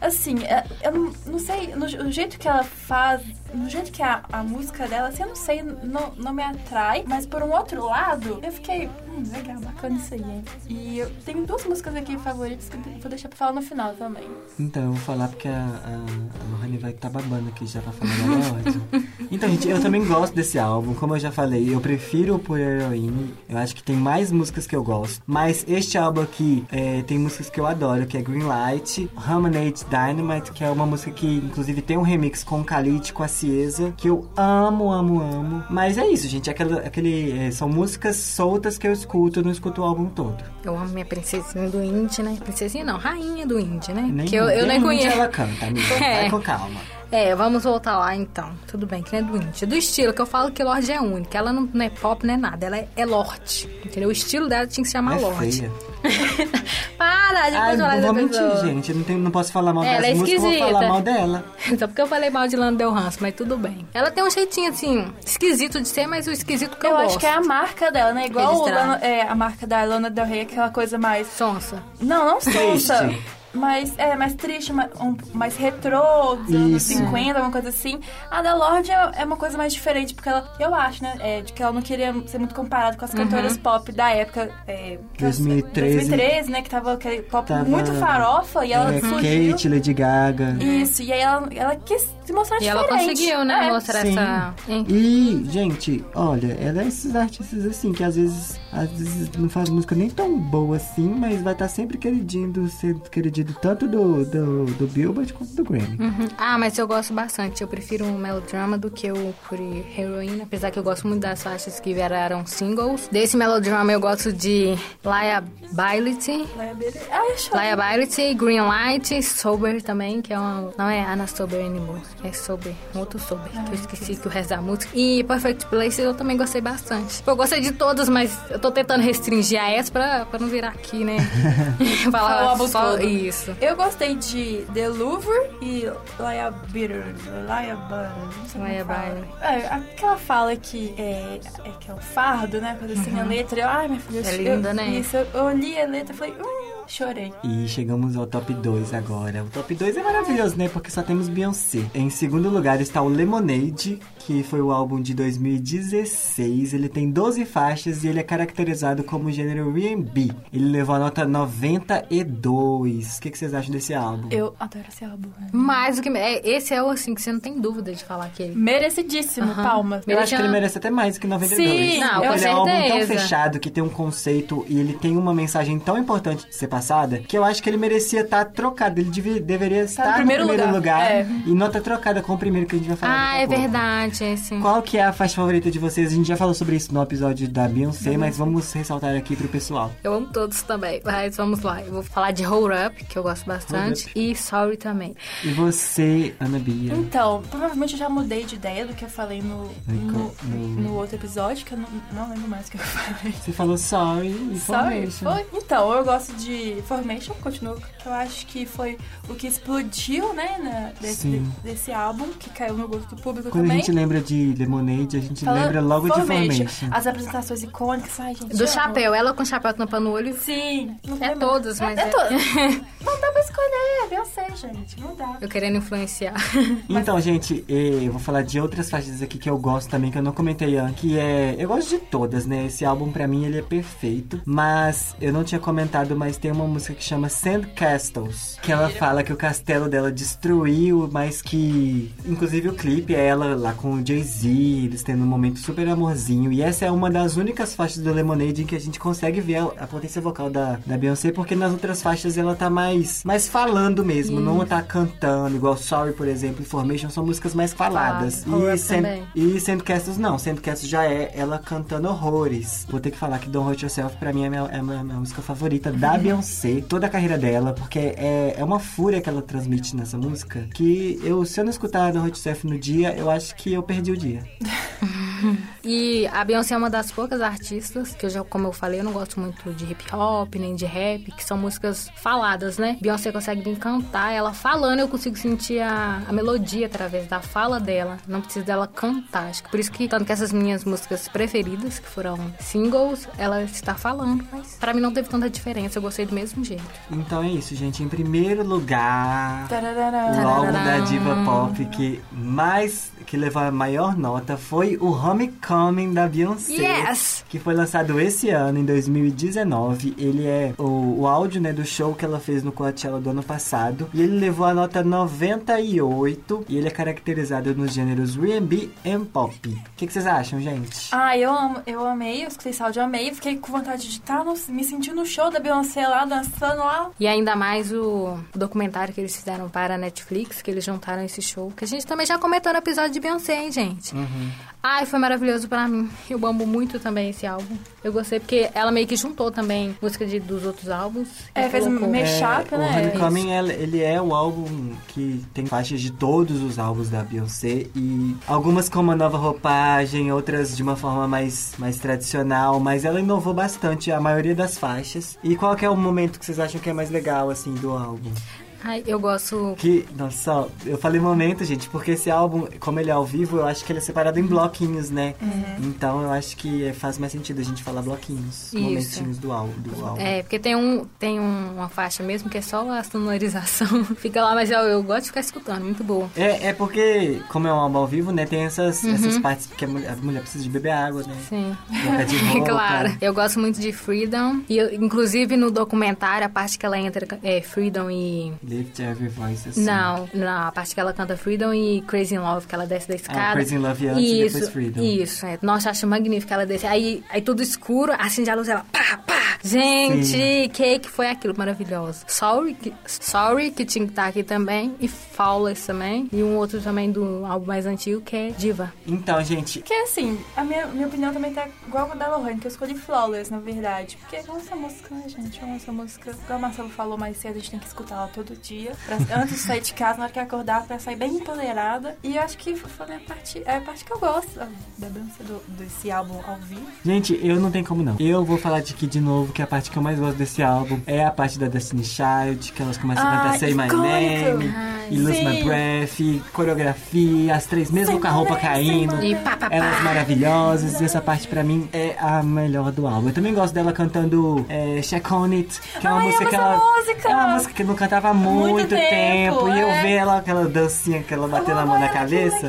assim, é, eu não, não sei, no, o jeito que ela faz, no jeito que a, a música dela, assim, eu não sei, não, não me atrai. Mas por um outro lado, eu fiquei, hum, legal, bacana isso aí. hein? E eu tenho duas músicas aqui favoritas que eu vou deixar pra falar no final também. Então, eu vou falar porque a, a, a Lohane vai estar babando aqui já pra falar da Lorde. Então, gente, eu também gosto desse álbum. Como eu já falei, eu prefiro o Por Heroine. Eu acho que tem mais músicas que eu gosto. Mas este álbum aqui é, tem músicas que eu adoro, que é Greenlight, Harmonate Dynamite, que é uma música que, inclusive, tem um remix com o Khalid, com a Que eu amo, amo, amo. Mas é isso, gente. Aquela, aquele, é, são músicas soltas que eu escuto, eu não escuto o álbum todo. Eu amo minha princesinha do indie, né? Princesinha não, rainha do indie, né? Nem, que eu, eu nem muito conheço. ela canta, amiga. É. Vai com calma. É, vamos voltar lá então. Tudo bem, que não é do indie. Do estilo, que eu falo que Lorde é única. Ela não, não é pop, não é nada. Ela é, é Lorde. Entendeu? O estilo dela tinha que se chamar é Lorde. feia. Para, Ai, depois falar não vou dessa mentir, pessoa. gente. Eu não, tenho, não posso falar mal Ela das é músicas, eu vou falar mal dela. Só porque eu falei mal de Lana Del Ranço, mas tudo bem. Ela tem um jeitinho, assim, esquisito de ser, mas o esquisito que eu, Eu gosto. acho que é a marca dela, né? Igual. Lana- é, a marca da Lana Del Rey, aquela coisa mais Sonsa. Não, não sonsa. Mas é mais triste, mais, um, mais retrô, dos anos Isso. 50, uma coisa assim. A da Lorde é, é uma coisa mais diferente, porque ela, eu acho, né? É, de que ela não queria ser muito comparada com as cantoras pop da época. É, que elas- 2013. 2013, né? Que tava aquele pop Tava- muito farofa e ela é, surgiu. Kate, Lady Gaga. Isso, e aí ela, ela quis se mostrar E ela diferente. conseguiu, né, É. mostrar Sim. essa... Hein? E, gente, olha, ela é esses artistas assim, que às vezes, às vezes não faz música nem tão boa assim, mas vai estar sempre queridinho ser queridinho tanto do, do, do Billboard quanto do Grammy. Uhum. Ah, mas eu gosto bastante. Eu prefiro o melodrama do que o Pretty Heroine, apesar que eu gosto muito das faixas que viraram singles. Desse melodrama eu gosto de Liability. Ai, acho Liability, Green Light, Sober também, que é uma. Não é Anna Sober Anymore, é Sober, um outro Sober, que eu esqueci que o resto da música. E Perfect Place eu também gostei bastante. Eu gostei de todas, mas eu tô tentando restringir a essa pra, pra não virar aqui, né? Falar só todo. isso. Eu gostei de The Louvre e sei como Liability. fala. É, aquela fala que é, é que é o fardo, né? Coisa assim, a letra. Eu, ai, minha filha. É eu, linda, né? Isso, eu, eu li a letra e falei, hum, chorei. E chegamos ao top 2 agora. O top 2 é maravilhoso, né? Porque só temos Beyoncé. Em segundo lugar está o Lemonade, que foi o álbum de 2016. Ele tem 12 faixas e ele é caracterizado como gênero R&B. Ele levou a nota 92. O que, que vocês acham desse álbum? Eu adoro esse álbum. né? Mais do que. É, esse é o assim que você não tem dúvida de falar que ele. Merecidíssimo, Aham. palmas. Eu acho que ele merece até mais que 92. Sim, Não, ele é um álbum tão fechado que tem um conceito e ele tem uma mensagem tão importante de ser passada que eu acho que ele merecia estar trocado. Ele deveria estar no no primeiro primeiro, lugar. lugar, É. e nota trocada com o primeiro que a gente vai falar. Ah, é pouco. verdade, Qual que é a faixa favorita de vocês? A gente já falou sobre isso no episódio da Beyoncé, mas vamos ressaltar aqui pro pessoal. Eu amo todos também, mas vamos lá. Eu vou falar de Hold Up, que eu gosto bastante, e Sorry também. E você, Ana Bia? Então, provavelmente eu já mudei de ideia do que eu falei no, no, No- no outro episódio, que eu não, não lembro mais o que eu falei. Você falou sorry e Sorry, Formation. Então, eu gosto de Formation, continuo, que eu acho que foi o que explodiu, né, na- desse, desse álbum, que caiu no gosto do público Quando a também. Gente lembra de Lemonade, a gente Fala- lembra logo de Formation. As apresentações icônicas, ai, gente. Do amo. chapéu, ela com chapéu tampando o olho. Sim. É todas, mas É, é- é todas. não dá pra escolher, Beyoncé, gente, não dá. Eu querendo influenciar. Então, gente, eu vou falar de outras faixas aqui que eu gosto também, que eu não comentei antes, que é... Eu gosto de todas, né? Esse álbum, pra mim, ele é perfeito. Mas, eu não tinha comentado, mas tem uma música que chama Sand Castles. Que ela fala que o castelo dela destruiu, mas que... Inclusive, o clipe é ela lá com o Jay-Z, eles tendo um momento super amorzinho. E essa é uma das únicas faixas do Lemonade em que a gente consegue ver a, a potência vocal da, da Beyoncé, porque nas outras faixas ela tá mais, mais falando mesmo, não tá cantando, igual Sorry, por exemplo, e Formation são músicas mais faladas. Claro, Hold e, também. e Sand Castles não, Sand Castles já é ela cantando horrores. Vou ter que falar que Don't Hurt Yourself pra mim é a minha, é minha- minha música favorita da Beyoncé, toda a carreira dela, porque é, é uma fúria que ela transmite nessa música, que eu, se eu não escutar Don't Hurt Yourself no dia, eu acho que eu perdi o dia. E a Beyoncé é uma das poucas artistas que eu já, como eu falei, eu não gosto muito de hip hop nem de rap, que são músicas faladas, né? Beyoncé consegue me encantar, ela falando, eu consigo sentir a, a melodia através da fala dela. Não preciso dela cantar. Acho que por isso que, tanto que essas minhas músicas preferidas, que foram singles, ela está falando, mas pra mim não teve tanta diferença, eu gostei do mesmo jeito. Então é isso, gente. Em primeiro lugar, Tararara. o álbum da diva pop que mais que levou a maior nota foi o Homecoming da Beyoncé. Yes! Que foi lançado esse ano, em 2019. Ele é o, o áudio né, do show que ela fez no Coachella do ano passado. E ele levou a nota 98. E ele é caracterizado nos gêneros R&B e pop. O que, que vocês acham, gente? Ah, eu, amo, eu amei, eu escutei esse áudio, eu amei. Fiquei com vontade de estar, no, me sentir no show da Beyoncé lá, dançando lá. E ainda mais o documentário que eles fizeram para a Netflix, que eles juntaram esse show. Que a gente também já comentou no episódio de Beyoncé, hein, gente? Ai, foi maravilhoso pra mim. Eu amo muito também esse álbum. Eu gostei porque ela meio que juntou também música de, dos outros álbuns. É, fez um Mashup, o né? Homecoming, ele ele é o álbum que tem faixas de todos os álbuns da Beyoncé e algumas com uma nova roupagem, outras de uma forma mais, mais tradicional, mas ela inovou bastante a maioria das faixas. E qual que é o momento que vocês acham que é mais legal, assim, do álbum? Ai, eu gosto. Que, nossa, eu falei momento, gente, porque esse álbum, como ele é ao vivo, eu acho que ele é separado em bloquinhos, né? Então eu acho que é- faz mais sentido a gente falar bloquinhos, Isso. momentinhos do álbum. Do álbum. É, porque tem, um, tem um- uma faixa mesmo que é só a sonorização. Fica lá, mas eu, eu gosto de ficar escutando, muito boa. É, é porque, como é um álbum ao vivo, né, tem essas, Uhum. essas partes que a mulher, a mulher precisa de beber água, né? Sim. De roupa. claro. Eu gosto muito de Freedom. E eu- inclusive no documentário, a parte que ela entra é Freedom e. Lift every voice, assim. Não, não, a parte que ela canta Freedom e Crazy in Love, que ela desce da escada. Ah, Crazy in Love antes e isso, depois Freedom. Isso, é. Nossa, acho magnífico ela desce. Aí, aí tudo escuro, acende a luz, ela pá, pá. Gente, Cake foi aquilo maravilhoso. Sorry, que- Sorry, que tinha que estar aqui também. E Flawless também. E um outro também do álbum mais antigo, que é Diva. Então, gente, Porque assim, a minha, minha opinião também tá igual com a da Lohane, que eu escolhi Flawless, na verdade. Porque eu amo essa música, né, gente? Eu amo essa música. Igual o Marcelo falou mais cedo, a gente tem que escutar ela todo dia. pra- antes de sair de casa, na hora que acordar, pra sair bem empoderada. E eu acho que foi a minha parte, é a parte que eu gosto da dança do, desse álbum ao vivo. Gente, eu não tenho como não. Eu vou falar de aqui de novo que a parte que eu mais gosto desse álbum é a parte da Destiny Child, que elas começam a Ah, cantar Say My. Name, Ai, e Lose My. Breath, coreografia, as três mesmo Say com a roupa name, caindo. E pá, pá, pá. Elas maravilhosas, e essa parte pra mim é a melhor do álbum. Eu também gosto dela cantando é, Check On It, que é uma Ai, música que ela. música! É uma música que eu não cantava há muito, Muito tempo, E eu é. ver ela, aquela dancinha que ela bateu na mão na cabeça.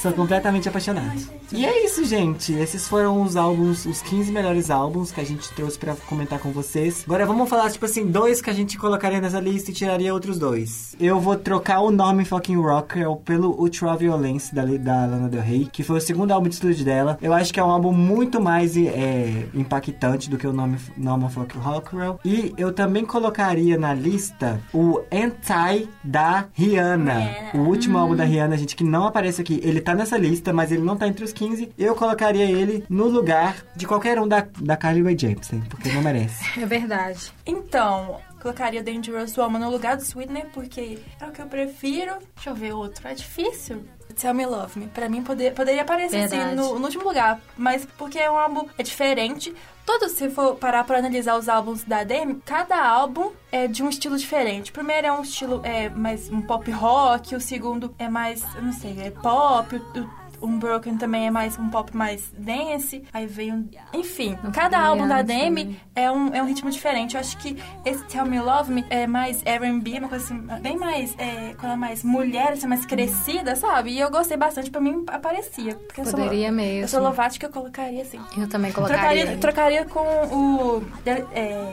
Sou completamente apaixonado. E é isso, gente. Esses foram os álbuns, os 15 melhores álbuns que a gente trouxe pra comentar com vocês. Agora vamos falar, tipo assim, dois que a gente colocaria nessa lista e tiraria outros dois. Eu vou trocar o nome Fucking Rocker pelo Ultraviolence da, da Lana Del Rey, que foi o segundo álbum de estúdio dela. Eu acho que é um álbum muito mais é, impactante do que o nome Norman Fucking Rockwell. E eu também colocaria na lista o Anti da Rihanna. O último álbum da Rihanna, gente, que não aparece aqui. Ele tá nessa lista, mas ele não tá entre os 15. Eu colocaria ele no lugar de qualquer um da, da Carly Rae Jepsen, porque não merece. É verdade. Então, colocaria Dangerous Woman no lugar do Sweetener, porque é o que eu prefiro. Deixa eu ver outro. É difícil. Tell Me Love Me. Pra mim, poder, poderia aparecer assim, no, no último lugar. Mas porque é um álbum é diferente. Todo, se for parar pra analisar os álbuns da Demi, cada álbum é de um estilo diferente. O primeiro é um estilo é, mais um pop rock, o segundo é mais, eu não sei, é pop, o, o Unbroken também é mais um pop mais dance. Aí veio um... Enfim, cada álbum da Demi é um, é um ritmo diferente. Eu acho que esse Tell Me Love Me é mais R&B, uma coisa assim, bem mais, é, quando é mais mulher, assim, mais crescida, sabe? E eu gostei bastante, pra mim aparecia. Porque eu sou, Poderia mesmo. eu sou Lovatic, eu colocaria assim. Eu também colocaria. Trocaria, trocaria com o... É,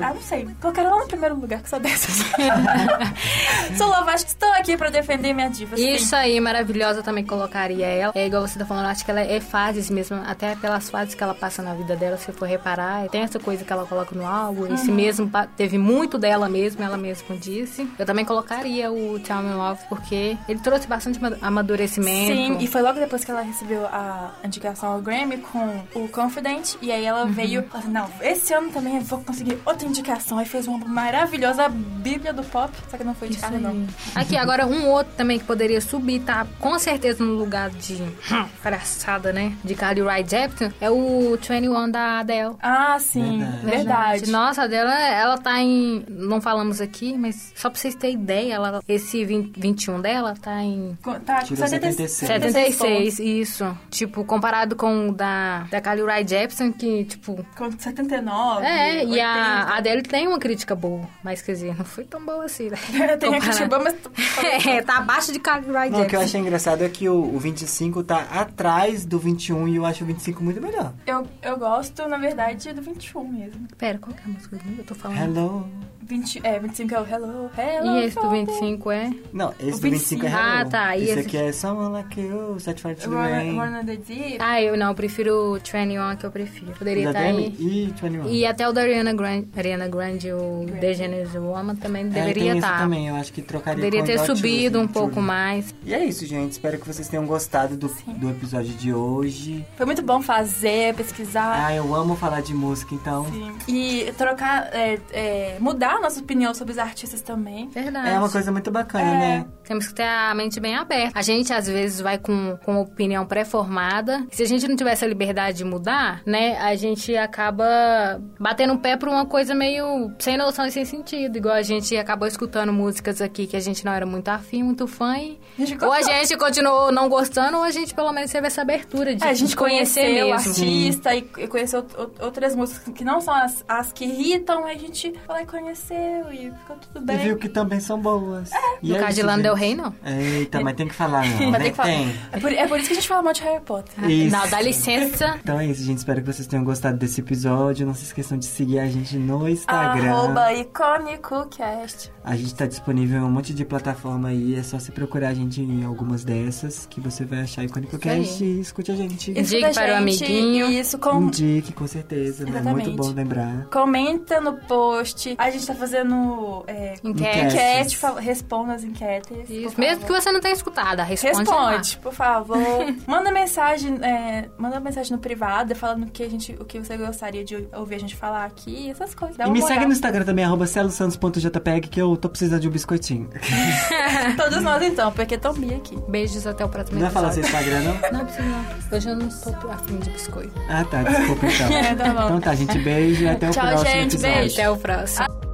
ah, não sei. Colocaria lá no primeiro lugar, que sou dessas. sou Lovatic, estou aqui pra defender minha diva. sim. Isso aí, maravilhosa, eu também colocaria ela. É igual você tá falando, acho que ela é fases mesmo, até pelas fases que ela passa na vida dela, se for reparar. Tem essa coisa que ela coloca no álbum, esse Uhum. mesmo, pa- teve muito dela mesmo, ela mesma disse. Eu também colocaria o Tell Me Love, porque ele trouxe bastante ama- amadurecimento. Sim, e foi logo depois que ela recebeu a indicação ao Grammy com o Confident. E aí ela veio e falou assim: não, esse ano também eu vou conseguir outra indicação. Aí fez uma maravilhosa Bíblia do Pop, só que não foi indicada, não. Aqui, agora um outro também que poderia subir, tá com certeza no lugar de hum, palhaçada, né? De Carly Rae Jepsen, é o 21 da Adele. Ah, sim, Verdade. verdade. Nossa, a dela, ela tá em. Não falamos aqui, mas só pra vocês terem ideia, ela, esse 20, 21 dela tá em. Tá, com Tirou 76. 76, isso. Tipo, comparado com o da, da Carly Rae Jepsen, que, tipo. Com 79. É, e a 80. Adele tem uma crítica boa, mas quer dizer, não foi tão boa assim, né? Tem a Comparado. Cuxibã, mas... É, tá abaixo de Carly Rae o que eu achei engraçado é que o, o 25 tá atrás do 21 e eu acho o 25 muito melhor. Eu, eu gosto, na verdade, do 21 mesmo. Pera, qual que é a música que eu tô falando? Hello. 20, é, 25 é o Hello, Hello. E esse do Father. 25 é? Não, esse O do 25 é 25. Hello. Ah, tá, e Esse, esse- aqui é Someone Like You, Set Fire to the Deep. Ah, eu não, eu prefiro o 21 que eu prefiro. Poderia estar Demi aí. e 21. E até o da Ariana Grande, Ariana Grande o The Generous Woman também É, deveria estar. também, eu acho que trocaria Poderia com ter subido um pouco mais. E é isso, gente. Espero que vocês tenham gostado do, do episódio de hoje. Foi muito bom fazer, pesquisar. Ah, eu amo falar de música, então. Sim. E trocar, é, é, mudar a nossa opinião sobre os artistas também. Verdade. É uma coisa muito bacana, É. né? Temos que ter a mente bem aberta. A gente, às vezes, vai com, com opinião pré-formada. Se a gente não tivesse a liberdade de mudar, né, a gente acaba batendo o pé por uma coisa meio sem noção e sem sentido. Igual a gente acabou escutando músicas aqui que a gente não era muito afim, muito fã. E... A Ou a gente continuou não gostando, ou a gente pelo menos teve essa abertura de É, a gente conhecer conheceu o artista e, e conheceu o- outras músicas que não são as, as que irritam, a gente foi lá e conheceu e ficou tudo E bem. viu que também são boas. E No é caso de Lana Del. Rey, não. Eita, mas tem que falar, não. Mas né? tem que falar. Tem. É por, é por isso que a gente fala mal de Harry Potter. Isso. Não, dá licença. Então é isso, gente. Espero que vocês tenham gostado desse episódio. Não se esqueçam de seguir a gente no Instagram. Arroba IcônicoCast. A gente tá disponível em um monte de plataforma aí. É só você procurar a gente em algumas dessas que você vai achar Icônico Isso aí. Cast e escute a gente. Indique para o amiguinho. Isso, com, Indique, com certeza. né? Exatamente. Muito bom lembrar. comenta no post. A gente tá fazendo é, Enquete. Enquete. enquete, fala- responda as enquetes. Isso. por Mesmo que você não tenha escutado, responde, Responde, por favor. manda mensagem, é, manda mensagem no privado falando o que, a gente, o que você gostaria de ouvir a gente falar aqui, essas coisas. Dá E me moral. segue no Instagram também, arroba celosantos.jpg, que eu tô precisando de um biscoitinho. Todos nós então, porque estão bi aqui. lá. Beijos até o próximo Não vai falar seu. Instagram, não? Não precisa não. Hoje eu não tô afim de biscoito. Ah, tá. Desculpa, então. É, tá bom. Então tá, gente. Beijo e até o Tchau, próximo gente, episódio. beijo. Até o próximo.